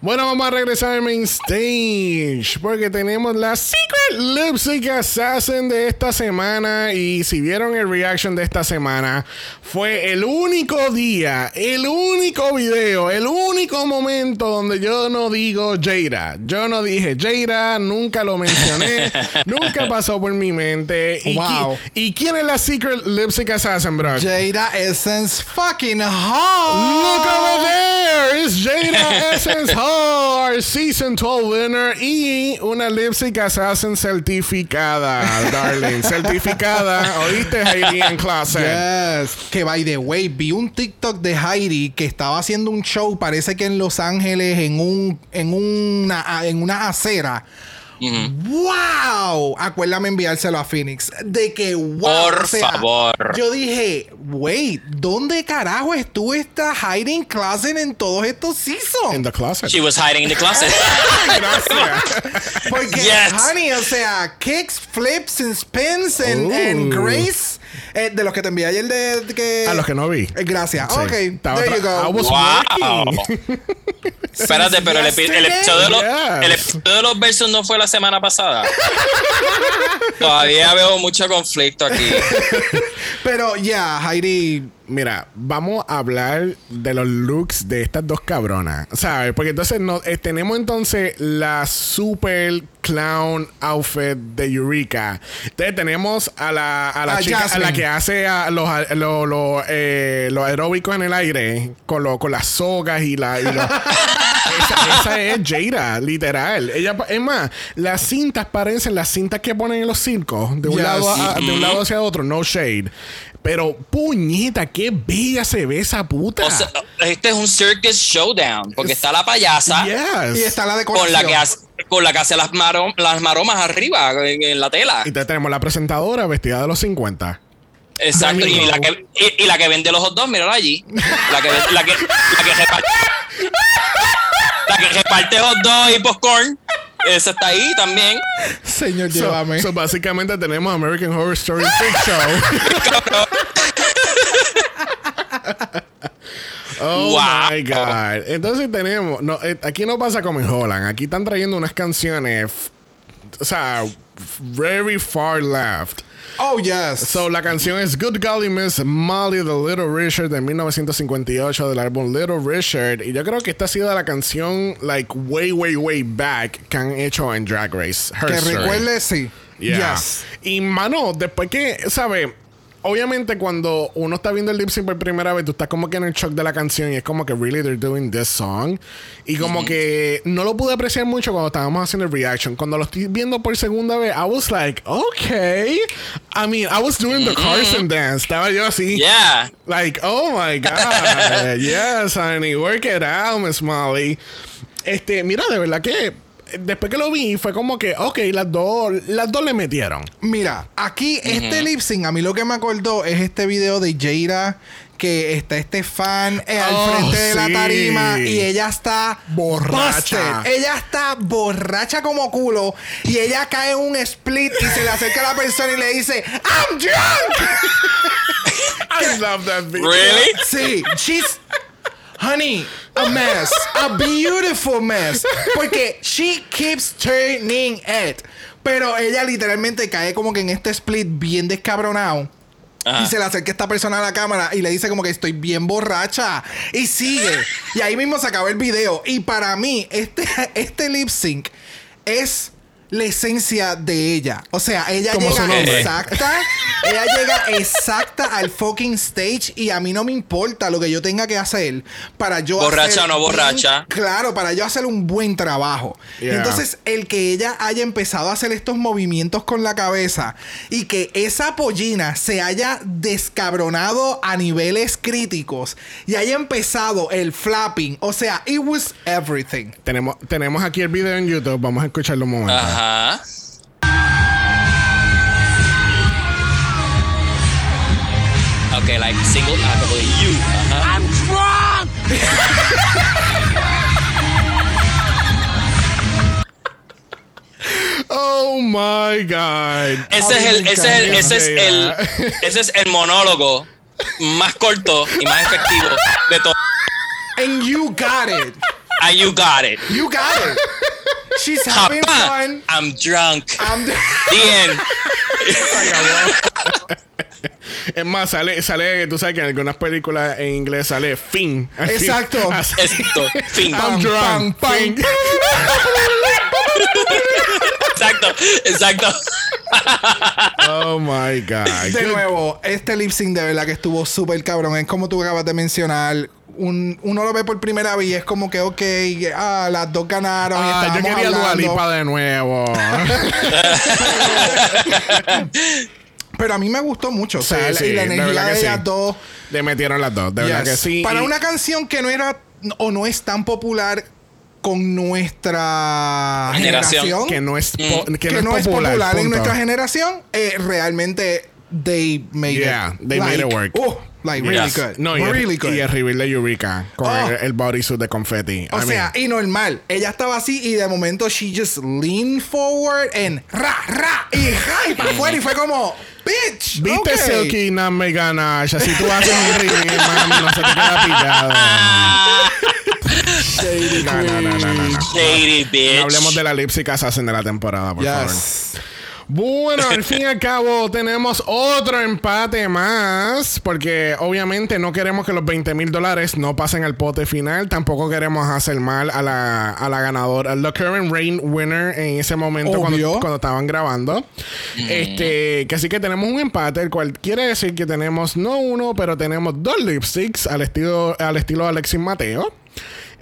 Bueno, vamos a regresar al main stage porque tenemos la Secret Lip Sync Assassin de esta semana y si vieron el reaction de esta semana fue el único día, el único video, el único momento donde yo no digo Jada. Yo no dije Jada, nunca lo mencioné, [laughs] nunca pasó por mi mente. ¿Y, Wow. qui- ¿Y quién es la Secret Lip Sync Assassin, bro? Jada Essence fucking hot. Look over there! It's Jada Essence Hall, our Season 12 winner y una Lipstick Assassin certificada, darling. certificada. ¿Oíste, Heidi en clase? Yes. Que by the way, vi un TikTok de Heidi que estaba haciendo un show, parece que en Los Ángeles, en un, en una, en una acera. ¡Wow! Acuérdame enviárselo a Phoenix. De que wow. Por o sea, favor. Yo dije, wait, ¿dónde carajo estuvo esta Heidi Klassen en todos estos seasons? In the closet. She was hiding in the closet. [laughs] Gracias. [laughs] Porque, Yes. honey, o sea, kicks, flips, and spins, and, and grace. Eh, de los que te envié ayer de, de que. A los que no vi. Eh, Gracias. Sí. Ok, there you I go. was wow. [laughs] Espérate, pero el, epi- el episodio de los, Yes. el episodio de los versos no fue la semana pasada. Todavía veo mucho conflicto aquí. [laughs] Pero ya, Heidi. Mira, vamos a hablar de los looks de estas dos cabronas, ¿sabes? Porque entonces no, eh, tenemos entonces la super clown outfit de Eureka. Entonces tenemos a la, a la A chica, a la que hace a los, a- lo- lo, eh, los aeróbicos en el aire con, lo- con las sogas y la... y lo- [laughs] esa, esa es Jada, literal. Ella, es más, las cintas parecen las cintas que ponen en los circos, de un, Yes. lado, a- de un lado hacia otro, no shade. Pero, puñeta, qué bella se ve esa puta. O sea, este es un circus showdown, porque está la payasa Yes. Y está la decoración. con la que hace, con la que hace las, marom- las maromas arriba en, en la tela. Y te tenemos la presentadora vestida de los 50. Exacto. Y la, que, y, y la que vende los hot dogs, mírala allí. La que, la que, la que reparte. La que reparte hot dogs y popcorn. Esa está ahí también. Señor, So, llévame. so, básicamente tenemos American Horror Story [laughs] Freak Show. Oh Wow. my God. Entonces tenemos. No, eh, aquí no pasa como en Holland. Aquí están trayendo unas canciones. O sea, very far left. Oh, yes. So, la canción es Good Golly Miss Molly de Little Richard de 1958 del álbum Little Richard. Y yo creo que esta ha sido la canción, like, way, way, way back que han hecho en Drag Race. Her que recuerde, sí. Yeah. Yes. Y, mano, después que, ¿sabes? Obviamente cuando uno está viendo el lip sync por primera vez, tú estás como que en el shock de la canción y es como que really they're doing this song. Y como que no lo pude apreciar mucho cuando estábamos haciendo el reaction. Cuando lo estoy viendo por segunda vez, I was like, okay. I mean, I was doing the Carson dance. Estaba yo así. Yeah. Like, oh my God. [laughs] yes, honey. Work it out, Miss Molly. Este, mira, de verdad que después que lo vi, fue como que, ok, las dos, las dos le metieron. Mira, aquí este lip sync, a mí lo que me acordó es este video de Jaira que está este fan eh, al Oh, frente de la tarima y ella está Borracha. busted. Ella está borracha como culo y ella cae en un split y se le acerca a la persona y le dice, I'm drunk. [laughs] I love that video. Really? Sí, she's honey, a mess, a beautiful mess, porque she keeps turning it. Pero ella literalmente cae como que en este split bien descabronado. Ajá. Y se le acerca esta persona a la cámara y le dice como que estoy bien borracha. Y sigue. y ahí mismo se acabó el video. Y para mí, este, [laughs] este lip sync es la esencia de ella. O sea, ella Como llega exacta. [laughs] ella llega exacta al fucking stage. Y a mí no me importa lo que yo tenga que hacer para yo Borracha hacer o no bien- borracha. claro, para yo hacer un buen trabajo. Yeah. Entonces, el que ella haya empezado a hacer estos movimientos con la cabeza y que esa pollina se haya descabronado a niveles críticos y haya empezado el flapping, o sea, it was everything. Tenemos, tenemos aquí el video en YouTube. Vamos a escucharlo un momento. Ajá. Okay, like single ah, como de you. Ajá. Oh my God. Ese es el, ese es el, ese es el, [laughs] ese es el monólogo más corto y más efectivo de todo. And you got it. And you got it. You got it. She's having fun. I'm drunk. I'm Bien. [laughs] Es más, sale, sale, tú sabes que en algunas películas en inglés sale fin. Exacto. Así. Esto. Fin. I'm drunk. Fin. Exacto. Exacto. Oh my God. De nuevo, este lip sync de verdad que estuvo súper cabrón. Es como tú acabas de mencionar. Un- uno lo ve por primera vez y es como que, ok, ah, las dos ganaron. y Ah, yo estábamos quería Dua hablando. Lipa de nuevo. [laughs] Pero a mí me gustó mucho. O Sí, sea, sí, y la de energía verdad de, que sí. ellas dos. Le metieron las dos, de verdad que sí. Para Y- una canción que no era o no es tan popular con nuestra Generación. generación, que no es, po- Mm. que que no es popular, en nuestra generación, eh, realmente they made Yeah, it. they made it work. oh, like really Yes. good. No, y, really el, good. y el reveal de Eureka con Oh. el, el bodysuit de confetti. O I sea, mean, y normal. Ella estaba así y de momento she just leaned forward and ra, ra, y ra, y para afuera y fue como, bitch. ¿Viste okay. Silky Name Ganache? Así tú haces un reveal, mami, no se te queda pillado. [laughs] Shady No, no, no, no, no, no. Shady bitch. No hablemos de la lipstick assassin de la temporada, por favor. Bueno, al fin y al cabo tenemos otro empate más, porque obviamente no queremos que los 20 mil dólares no pasen al pote final, tampoco queremos hacer mal a la, a la ganadora, la current reign winner en ese momento cuando, estaban grabando. Este, que así que tenemos un empate, el cual quiere decir que tenemos no uno, pero tenemos dos lipsticks al estilo, al estilo de Alexis Mateo.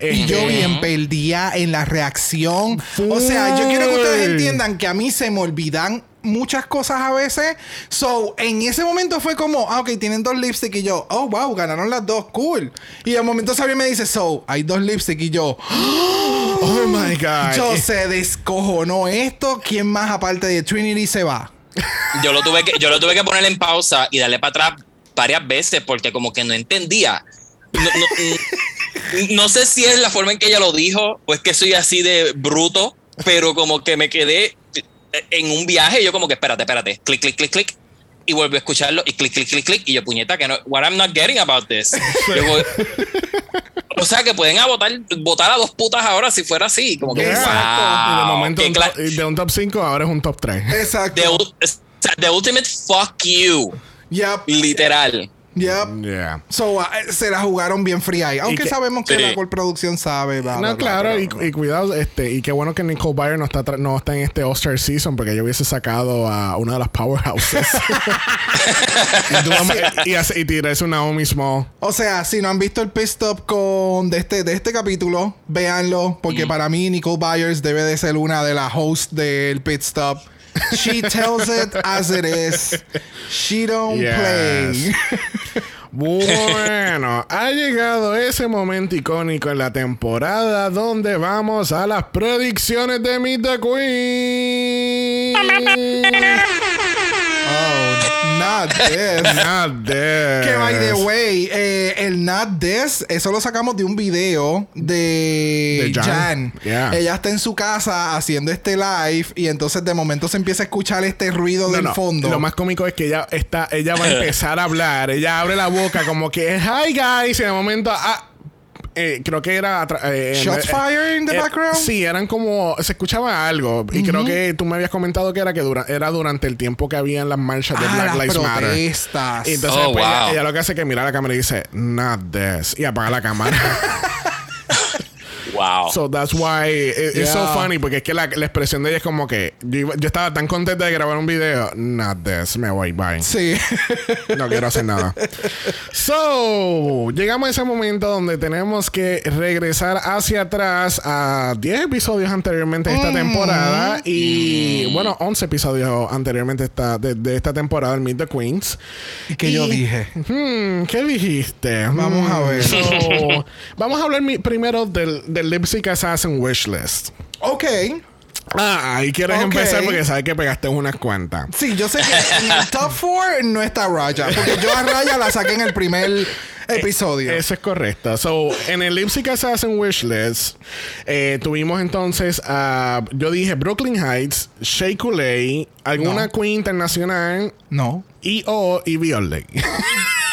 Y yo Este, bien perdía en la reacción. O sea, yo quiero que ustedes entiendan que a mí se me olvidan muchas cosas a veces. So, en ese momento fue como, ah, ok, tienen dos lipstick y yo, oh, wow, ganaron las dos, cool. Y de momento Xavier me dice, so, hay dos lipstick y yo, [gasps] Oh my God. yo se descojonó esto. ¿Quién más aparte de Trinity se va? Yo lo tuve que, yo lo tuve que poner en pausa y darle para atrás varias veces porque como que no entendía. No, no- no sé si es la forma en que ella lo dijo o es que soy así de bruto, pero como que me quedé en un viaje yo como que espérate, espérate, clic, clic, clic, clic. Y vuelvo a escucharlo y clic, clic, clic, clic. Y yo, puñeta, que no, what I'm not getting about this. Yo o sea, que pueden votar, votar a dos putas ahora si fuera así. Como que, de momento un top- de un top 5 ahora es un top 3. Exacto. the, ultimate fuck you. Yep. Literal. Yep. Yeah. So, uh, se la jugaron bien fría ahí. Aunque que- sabemos que Sí. la producción sabe. bla, No, bla, claro, y, y cuidado, este, y qué bueno que Nicole Byer no está, no está en este All-Star Season porque yo hubiese sacado a una de las powerhouses. [laughs] y, y, y tirarse una Naomi Small. O sea, si no han visto el pit stop con de este, de este capítulo, véanlo. Porque Mm. para mí, Nicole Byers debe de ser una de las hosts del pit stop. She tells it as it is. She don't Yes. play. Bueno, ha llegado ese momento icónico en la temporada donde vamos a las predicciones de the Queen. Not [laughs] this. Not this. Que by the way, eh, el Not This, eso lo sacamos de un video de, De Jan. Jan. Yeah. Ella está en su casa haciendo este live y entonces de momento se empieza a escuchar este ruido No, del no. fondo. Lo más cómico es que ella está, ella va a empezar a hablar, ella abre la boca como que hi guys y de momento ah, eh, creo que era eh, Shots eh, fire in the eh, background. Sí, eran como se escuchaba algo y creo que tú me habías comentado que era que dura- era durante el tiempo que había en las marchas de Ah, Black las Lives Matter. Y entonces Oh, después ella, wow. ella lo que hace es que mira la cámara y dice not this y apaga la cámara. [laughs] Wow. So that's why it- it's so funny porque es que la, la expresión de ella es como que yo, iba- yo estaba tan contenta de grabar un video, not this, me voy, bye. Sí. No quiero hacer nada. So, llegamos a ese momento donde tenemos que regresar hacia atrás a 10 episodios anteriormente de esta temporada y, bueno, 11 episodios anteriormente esta, de, de esta temporada, el Meet the Queens. ¿Y qué yo dije? Hmm, ¿Qué dijiste? Vamos a ver. so, [laughs] vamos a hablar mi- primero del, del Lipstick Assassin Wishlist. Ok. Ah, ahí quieres empezar porque sabes que pegaste unas cuantas. Sí, yo sé que en el top 4 no está Raya. Porque yo a Raya la saqué en el primer [laughs] episodio. Eso es correcto. So, en el Lipstick Assassin Wishlist, eh, tuvimos entonces a. Yo dije Brooklyn Heights, Shea Coulee, alguna No. Queen internacional, No, y o y Violet. [laughs]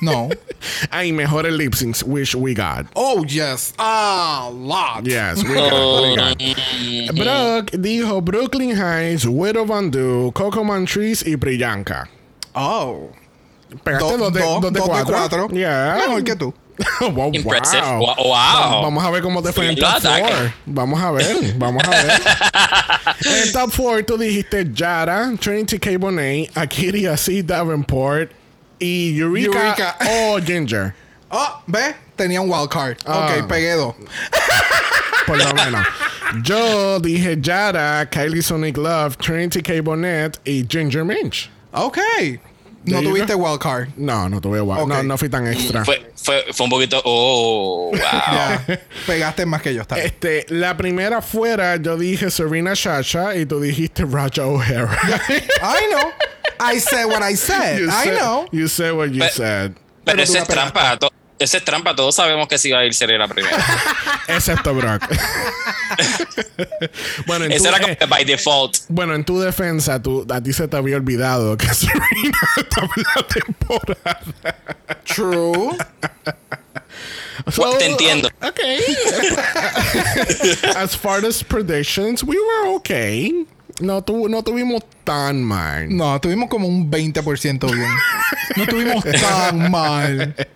no. [laughs] Ay, mejores lip syncs, wish we got. Oh, yes. A lot. Yes, we [laughs] got, we got. Brock dijo Brooklyn Heights, Widow Van Du, Coco Montrese y Priyanka. Oh. Pegaste Do- dos de, do- dos de dos cuatro. cuatro. Yeah. Mejor que tú. [laughs] wow, Impressive. wow. Wow. wow. Va- Vamos a ver cómo te fue en el top ataque. 4. Vamos a ver, vamos a ver. en el top 4 tú dijiste Yara, Trinity K. Bonet, Akiri C. Davenport y Eureka, Eureka. o Ginger. Oh, ¿ves? Tenía un wild card. Ah. Ok, pegué dos. [laughs] Por lo menos. Yo dije Yara, Kylie Sonic Love, Trinity K. Bonnet y Ginger Minch. Ok. No tuviste go. wild card. No, no tuve guau. Ok. No, no fui tan extra. Fue, fue, fue un poquito. Oh, wow. [laughs] Pegaste más que yo. Está bien. Este, la primera fuera, yo dije Serena Chacha y tú dijiste Raja O'Hara. [laughs] I know. I said what I said. You I said- know. You said what you Pe- said. Pero Pero ese la es trampa. to- Ese es trampa. Todos sabemos que si iba a ir Serena primero. [laughs] Excepto Brock. [laughs] bueno, en era como eh, que by default. bueno, en tu defensa, tú, a ti se te había olvidado que [laughs] Serena estaba en la temporada. True. Bueno, te entiendo. Okay. as far as predictions, we were okay. No, tu, no tuvimos tan mal. No, tuvimos como un 20% bien. No tuvimos tan mal. [laughs]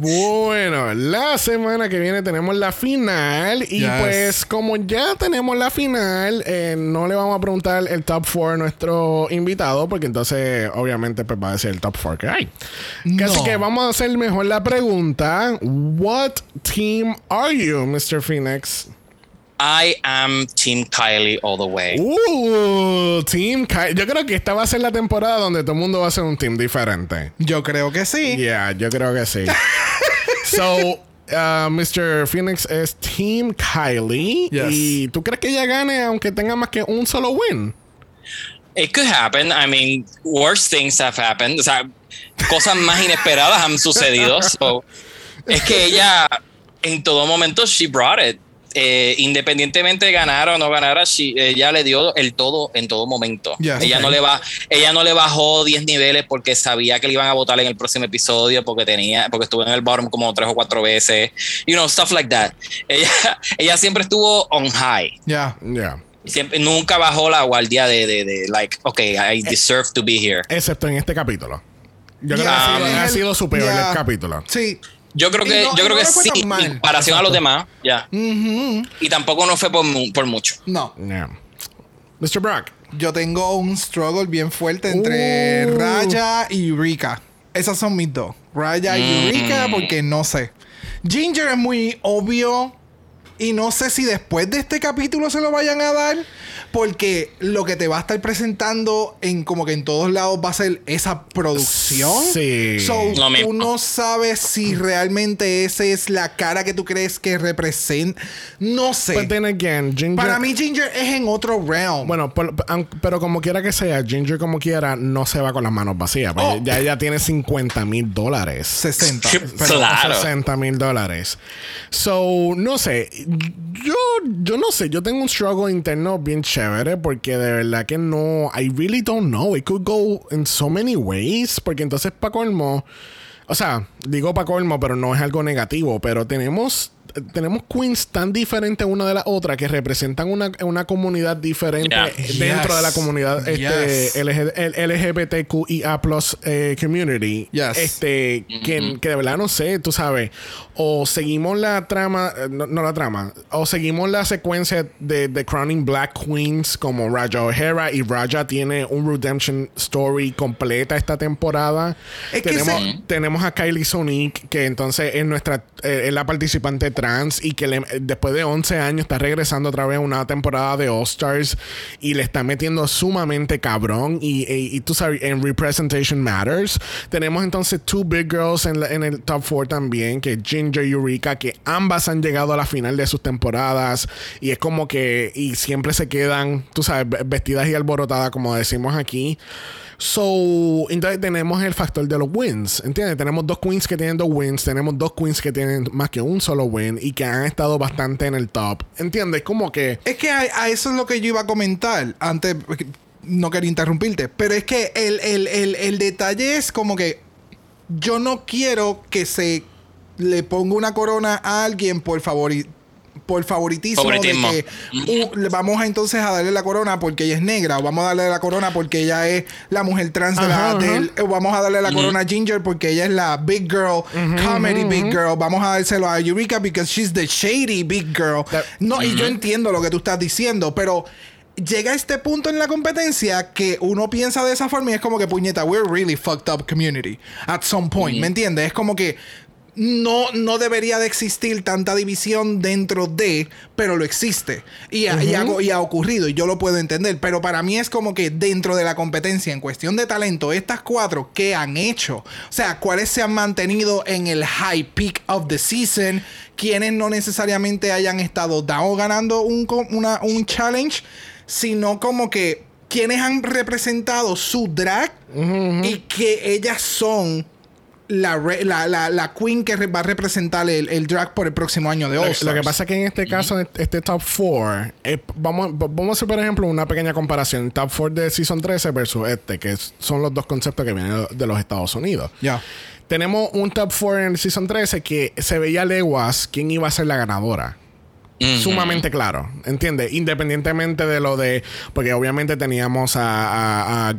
Bueno, la semana que viene tenemos la final. Y Yes. pues, como ya tenemos la final, eh, no le vamos a preguntar el top 4 a nuestro invitado, porque entonces, obviamente, pues va a ser el top 4 que hay. Así que vamos a hacer mejor la pregunta: ¿What team are you, Mr. Phoenix? I am Team Kylie all the way. Uh, Team Kai. Yo creo que esta va a ser la temporada donde todo el mundo va a ser un team diferente. Yo creo que sí. Yeah, yo creo que sí. [laughs] so, uh, Mr. Phoenix es Team Kylie. Yes. ¿Y tú crees que ella gane aunque tenga más que un solo win? It could happen. I mean, worse things have happened. O sea, cosas más inesperadas han sucedido. So, es que ella, en todo momento, she brought it. Eh, independientemente de ganar o no ganara, she- ella le dio el todo en todo momento. Yes. ella, Ok. no le va, ella no le bajó 10 niveles porque sabía que le iban a votar en el próximo episodio, porque tenía, porque estuvo en el bottom como tres o cuatro veces. You know, stuff like that. Ella, [laughs] ella siempre estuvo on high. Ya. Yeah. Siempre, nunca bajó la guardia de, de, de like, okay, I deserve to be here. Excepto en este capítulo. Yo creo que ha sido, ha su peor capítulo. Sí. Yo creo que, no- yo creo no que sí, mal. en comparación a los demás, ya. Y tampoco no fue por, por mucho. No. Yeah. Mr. Brock. Yo tengo un struggle bien fuerte entre Uh. Raya y Eureka. Esas son mis dos. Raya y Eureka, porque no sé. Ginger es muy obvio. Y no sé si después de este capítulo se lo vayan a dar. Porque lo que te va a estar presentando en como que en todos lados va a ser esa producción. Sí. So, Lo tú mismo. no sabes si realmente esa es la cara que tú crees que representa. No sé. But then again, Ginger. Para mí Ginger es en otro realm. Bueno, pero como quiera que sea, Ginger como quiera no se va con las manos vacías. porque Oh. Ya ella tiene 50 mil dólares. 60. Pero- Claro. 60 mil dólares. So, no sé. Yo, yo no sé. Yo tengo un struggle interno bien chévere porque de verdad que no. I really don't know. It could go in so many ways. Porque entonces, para. O sea, digo para colmo, pero no es algo negativo. Pero tenemos. Tenemos queens tan diferentes una de la otra que representan una, una comunidad diferente Yeah. dentro Yes. de la comunidad este, Yes. LG el LGBTQIA eh, community. Yes. Este, que, que de verdad no sé, tú sabes. O seguimos la trama, eh, no, no la trama, o seguimos la secuencia de, de Crowning Black Queens como Raja O'Hara y Raja tiene un redemption story completa esta temporada. Es que tenemos, se- tenemos a Kylie Sonic, que entonces es nuestra, eh, es la participante y que le- después de 11 años está regresando otra vez a una temporada de All Stars y le está metiendo sumamente cabrón y, y- tú sabes, en Representation Matters. Tenemos entonces two big girls en, en el top 4 también, que Ginger y Eureka, que ambas han llegado a la final de sus temporadas y es como que, y siempre se quedan, tú sabes, ve- vestidas y alborotadas, como decimos aquí. So, entonces tenemos el factor de los wins, ¿entiendes? Tenemos dos queens que tienen dos wins, tenemos dos queens que tienen más que un solo win y que han estado bastante en el top, ¿entiendes? Como que... Es que a, a eso es lo que yo iba a comentar antes. No quería interrumpirte. Pero es que el, el- el- el detalle es como que yo no quiero que se le ponga una corona a alguien por favori- por favoritismo, Favoritismo. de que uh, le vamos a entonces a darle la corona porque ella es negra o vamos a darle la corona porque ella es la mujer trans de la- Ajá, del- o vamos a darle la corona a Ginger porque ella es la big girl comedy big girl. Vamos a dárselo a Eureka because she's the shady big girl. That- no y yo entiendo lo que tú estás diciendo pero llega este punto en la competencia que uno piensa de esa forma y es como que puñeta we're really fucked up community at some point ¿me entiendes? es como que no, no debería de existir tanta división dentro de, pero lo existe. Y ha, y ha- y ha ocurrido, y yo lo puedo entender. Pero para mí es como que dentro de la competencia, en cuestión de talento, estas cuatro, ¿qué han hecho? O sea, ¿cuáles se han mantenido en el high peak of the season? ¿Quiénes no necesariamente hayan estado down ganando un, una- un challenge? Sino como que quienes han representado su drag y que ellas son la, re- la, la, la queen que va a representar el, el drag por el próximo año de All lo que pasa es que en este caso, este top 4, vamos, vamos a hacer, por ejemplo, una pequeña comparación. Top 4 de Season 13 versus este, que son los dos conceptos que vienen de los Estados Unidos. Ya. Tenemos un top 4 en el Season 13 que se veía leguas quién iba a ser la ganadora. Sumamente claro, ¿entiendes? Independientemente de lo de. Porque obviamente teníamos a, a, a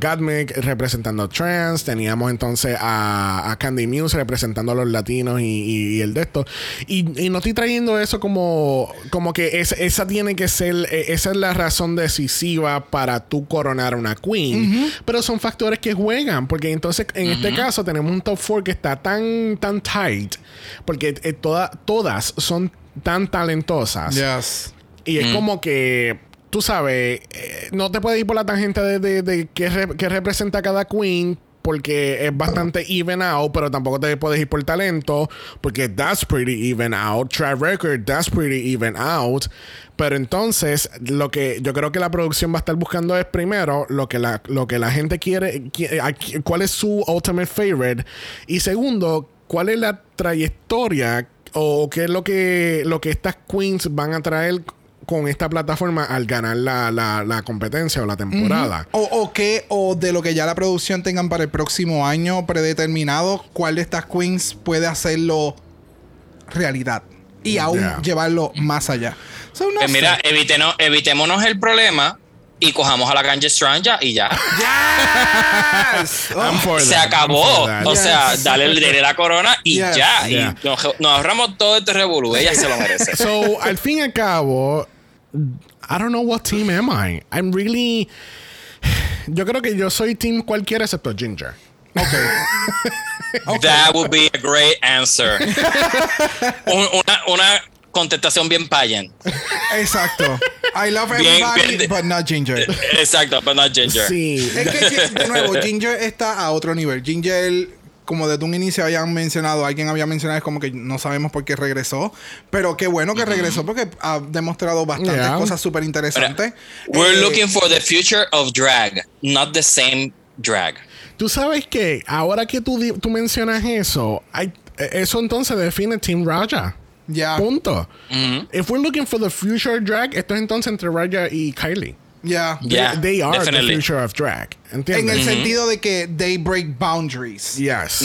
representando trans, teníamos entonces a, a Candy Muse representando a los latinos y, y- y el de esto. Y, y no estoy trayendo eso como, como que es- esa tiene que ser. eh, Esa es la razón decisiva para tú coronar una queen. Pero son factores que juegan, porque entonces en este caso tenemos un top 4 que está tan, tan tight, porque eh, toda- todas son tan talentosas. Yes. Y es como que, tú sabes, eh, no te puedes ir por la tangente de, de, de qué, re- qué representa cada queen. Porque es bastante even out, pero tampoco te puedes ir por talento. Porque that's pretty even out. Track record, that's pretty even out. Pero entonces, lo que yo creo que la producción va a estar buscando es primero lo que la, lo que la gente quiere, qui- a qui- cuál es su ultimate favorite. Y segundo, cuál es la trayectoria o qué es lo que, lo que estas queens van a traer con esta plataforma al ganar la, la, la competencia o la temporada. O, o qué, o de lo que ya la producción tengan para el próximo año predeterminado, cuál de estas queens puede hacerlo realidad y aún Yeah. llevarlo más allá. So, no Pues mira, eviteno- evitémonos el problema y cojamos a la Ganja Stranja y ya. Yes. [laughs] Oh, Se that, acabó. O sea, dale, dale la corona y Yes. ya. Yeah. Y nos, nos ahorramos todo este revolú. Ella se lo merece. [laughs] So, al fin y al cabo, I don't know what team am I. I'm really. Yo creo que yo soy team cualquiera excepto Ginger. That would be a great answer. [laughs] Un- una, una contestación bien payan. Exacto. I love Bien, everybody, bien. but not Ginger. Exacto, but not Ginger. Sí. Es que, de nuevo, Ginger está a otro nivel. Ginger, como desde un inicio habían mencionado, alguien había mencionado, es como que no sabemos por qué regresó. Pero qué bueno que regresó porque ha demostrado bastantes Yeah. cosas súper interesantes. We're Eh, looking for the future of drag, not the same drag. Tú sabes que ahora que tú, tú mencionas eso, hay- eso entonces define Team Raja. Ya, Punto. If we're looking for the future drag, esto es entonces entre Raja y Kylie. They- Yeah, they, are definitely. the future of drag. En ¿Entiendes? el sentido de que they break boundaries. Yes.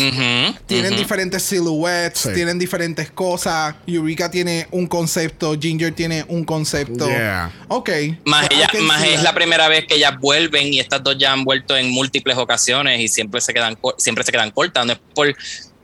Tienen diferentes silhouettes, Sí. tienen diferentes cosas. Eureka tiene un concepto, Ginger tiene un concepto. Yeah. Ok. Más, So I ella, más es that. la primera vez que ellas vuelven y estas dos ya han vuelto en múltiples ocasiones y siempre se quedan siempre se quedan cortas. No es por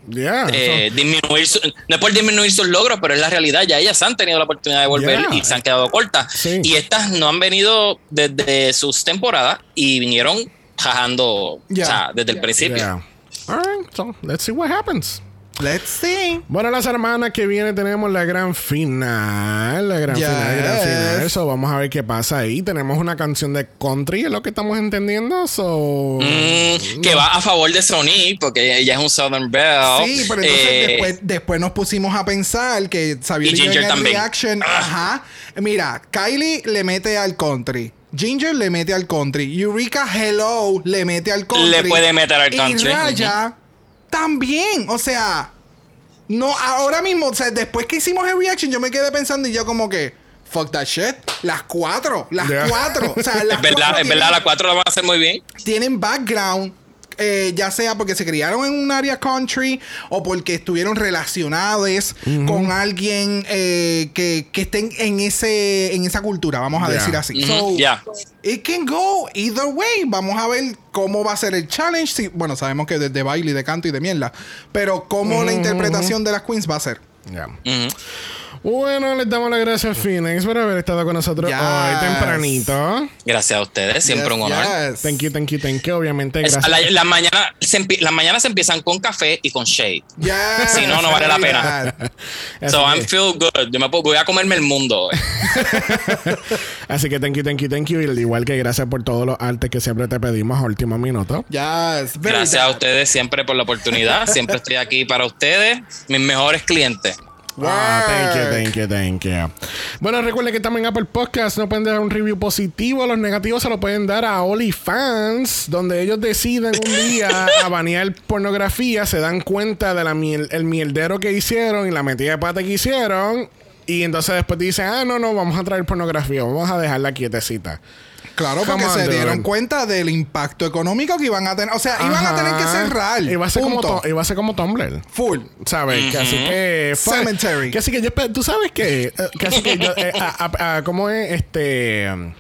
Yeah. eh, disminuir su- no es por disminuir sus logros, pero es la realidad. Ya ellas han tenido la oportunidad de volver Yeah. y se han quedado cortas. Sí. Y estas no han venido desde sus temporadas y vinieron jajando Yeah. o sea, desde el principio. yeah. All right. So let's see what happens. Let's see. Bueno, la semana que viene tenemos la gran final. La gran Yes. final, gran final. Eso, vamos a ver qué pasa ahí. Tenemos una canción de country, es lo que estamos entendiendo. So. Mm, que va a favor de Sony porque ella es un Southern Belle. Sí, pero entonces Eh, después, después nos pusimos a pensar que Xavier Y Ginger también. reaction, ajá. Mira, Kylie le mete al country. Ginger le mete al country. Eureka Hello le mete al country. Le puede meter al country. Y Raya también. O sea, no, ahora mismo, o sea, después que hicimos el reaction, yo me quedé pensando y yo como que, fuck that shit. Las cuatro, las Yeah. cuatro. O sea, [laughs] las es verdad, cuatro es verdad, las cuatro lo van a hacer muy bien. tienen background, eh, ya sea porque se criaron en un área country o porque estuvieron relacionados con alguien eh, que, que estén en ese en esa cultura, vamos a Yeah. decir así. So, yeah. it can go either way. Vamos a ver cómo va a ser el challenge. Bueno, sabemos que desde baile, y de canto y de mierda, pero cómo la interpretación de las queens va a ser. Yeah. Bueno, les damos las gracias a Phoenix por haber estado con nosotros Yes. hoy tempranito. Gracias a ustedes, siempre Yes, un honor. yes. Thank you, thank you, thank you. Obviamente, Es- gracias. la- las mañanas se, empie- las mañanas se empiezan con café y con shade. Yes, Si no, no vale la pena. So que- I'm feel good. Yo me puedo- voy a comerme el mundo. hoy. [laughs] Así que thank you, thank you, thank you. Y al igual que gracias por todos los artes que siempre te pedimos a último minuto. Yes, Gracias a ustedes siempre por la oportunidad. Siempre estoy aquí para ustedes, mis mejores clientes. Ah, thank you, thank you, thank you. Bueno, recuerden que también en Apple Podcast no pueden dar un review positivo. Los negativos se lo pueden dar a OnlyFans, donde ellos deciden un día [laughs] a banear pornografía, se dan cuenta del miel, el mierdero que hicieron y la metida de pata que hicieron. Y entonces después dicen, ah, no, no, vamos a traer pornografía, vamos a dejarla quietecita. Claro, Come porque on, se dude. dieron cuenta del impacto económico que iban a tener. O sea, iban a tener que cerrar. Iba a ser, como, Punto. iba a ser como Tumblr. Full. ¿Sabes? Que así que. fue- Cemetery. Que así que yo. Tú sabes que. eh, Que así que yo. eh, a- a- a- ¿Cómo es? Este. um,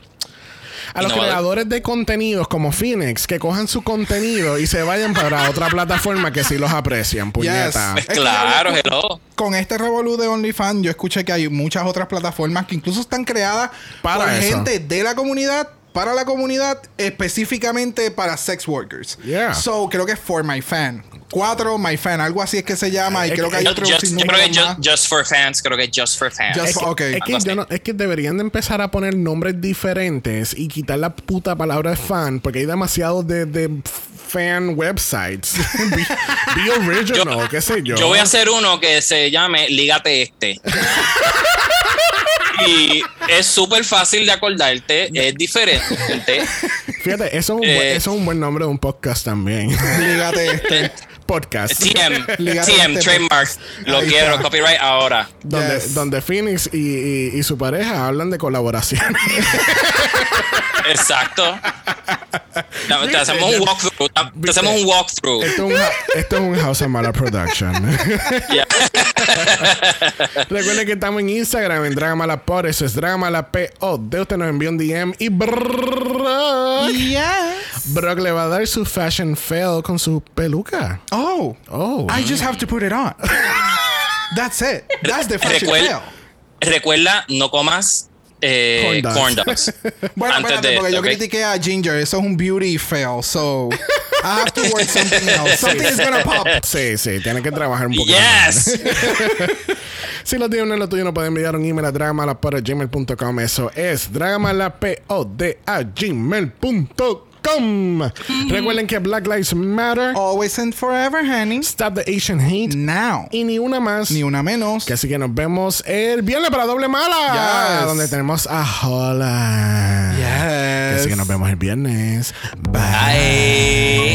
A los Innovador. creadores de contenidos como Phoenix, que cojan su contenido y se vayan para otra plataforma que sí los aprecian, puñeta. Yes. Pues Es que claro, hello. Con este revolú de OnlyFans, yo escuché que hay muchas otras plataformas que incluso están creadas Para por gente de la comunidad, para la comunidad, específicamente para sex workers. Yeah. So, creo que es For My Fan. Cuatro My Fan, algo así es que se llama. Y Es creo que- hay yo- otro Just- yo creo que just, just for fans, creo que just for fans. Just Es que, es, que Algo así. yo no- es que deberían de empezar a poner nombres diferentes y quitar la puta palabra de fan porque hay demasiados de, de fan websites. [laughs] be, be original, qué sé yo. Yo voy a hacer uno que se llame Lígate este. [laughs] y es súper fácil de acordarte, es diferente. Fíjate, eso es, un buen, Eh, eso es un buen nombre de un podcast también. Lígate este. Podcast. TM, este [laughs] trademark. Lo Ahí quiero, está. copyright ahora. Donde, Yes. donde Phoenix y, y- y su pareja hablan de colaboraciones. [laughs] Exacto. Te, te hacemos un walkthrough. Te, hacemos un walkthrough. esto, es un, esto es un House of Mala Production. [laughs] Yeah. Recuerden que estamos en Instagram, en Dragamala eso es Dragamala PO. De usted nos envió un DM y Brock, Yes. Brock le va a dar su fashion fail con su peluca. Oh. Oh. I just have to put it on. [laughs] That's it. That's the fashion Recuerda, fail. recuerda, no comas eh, Corn dogs. [laughs] Bueno, Antes espérate, de porque esto, yo critiqué a Ginger. Eso es un beauty fail. So, I have to work [laughs] something else. Something is gonna pop. Sí, sí, tiene que trabajar un poco. más. Yes. Si lo tiene lo tuyo, no puede enviar un email a dragamala.gmail.com. Eso es dragamala.pod [laughs] Recuerden que Black Lives Matter, Always and forever, honey. Stop the Asian Hate Now. y ni una más. Ni una menos. Que así que nos vemos el viernes para Doble Mala. Yes. Donde tenemos a Hola. Que así que nos vemos el viernes. Bye.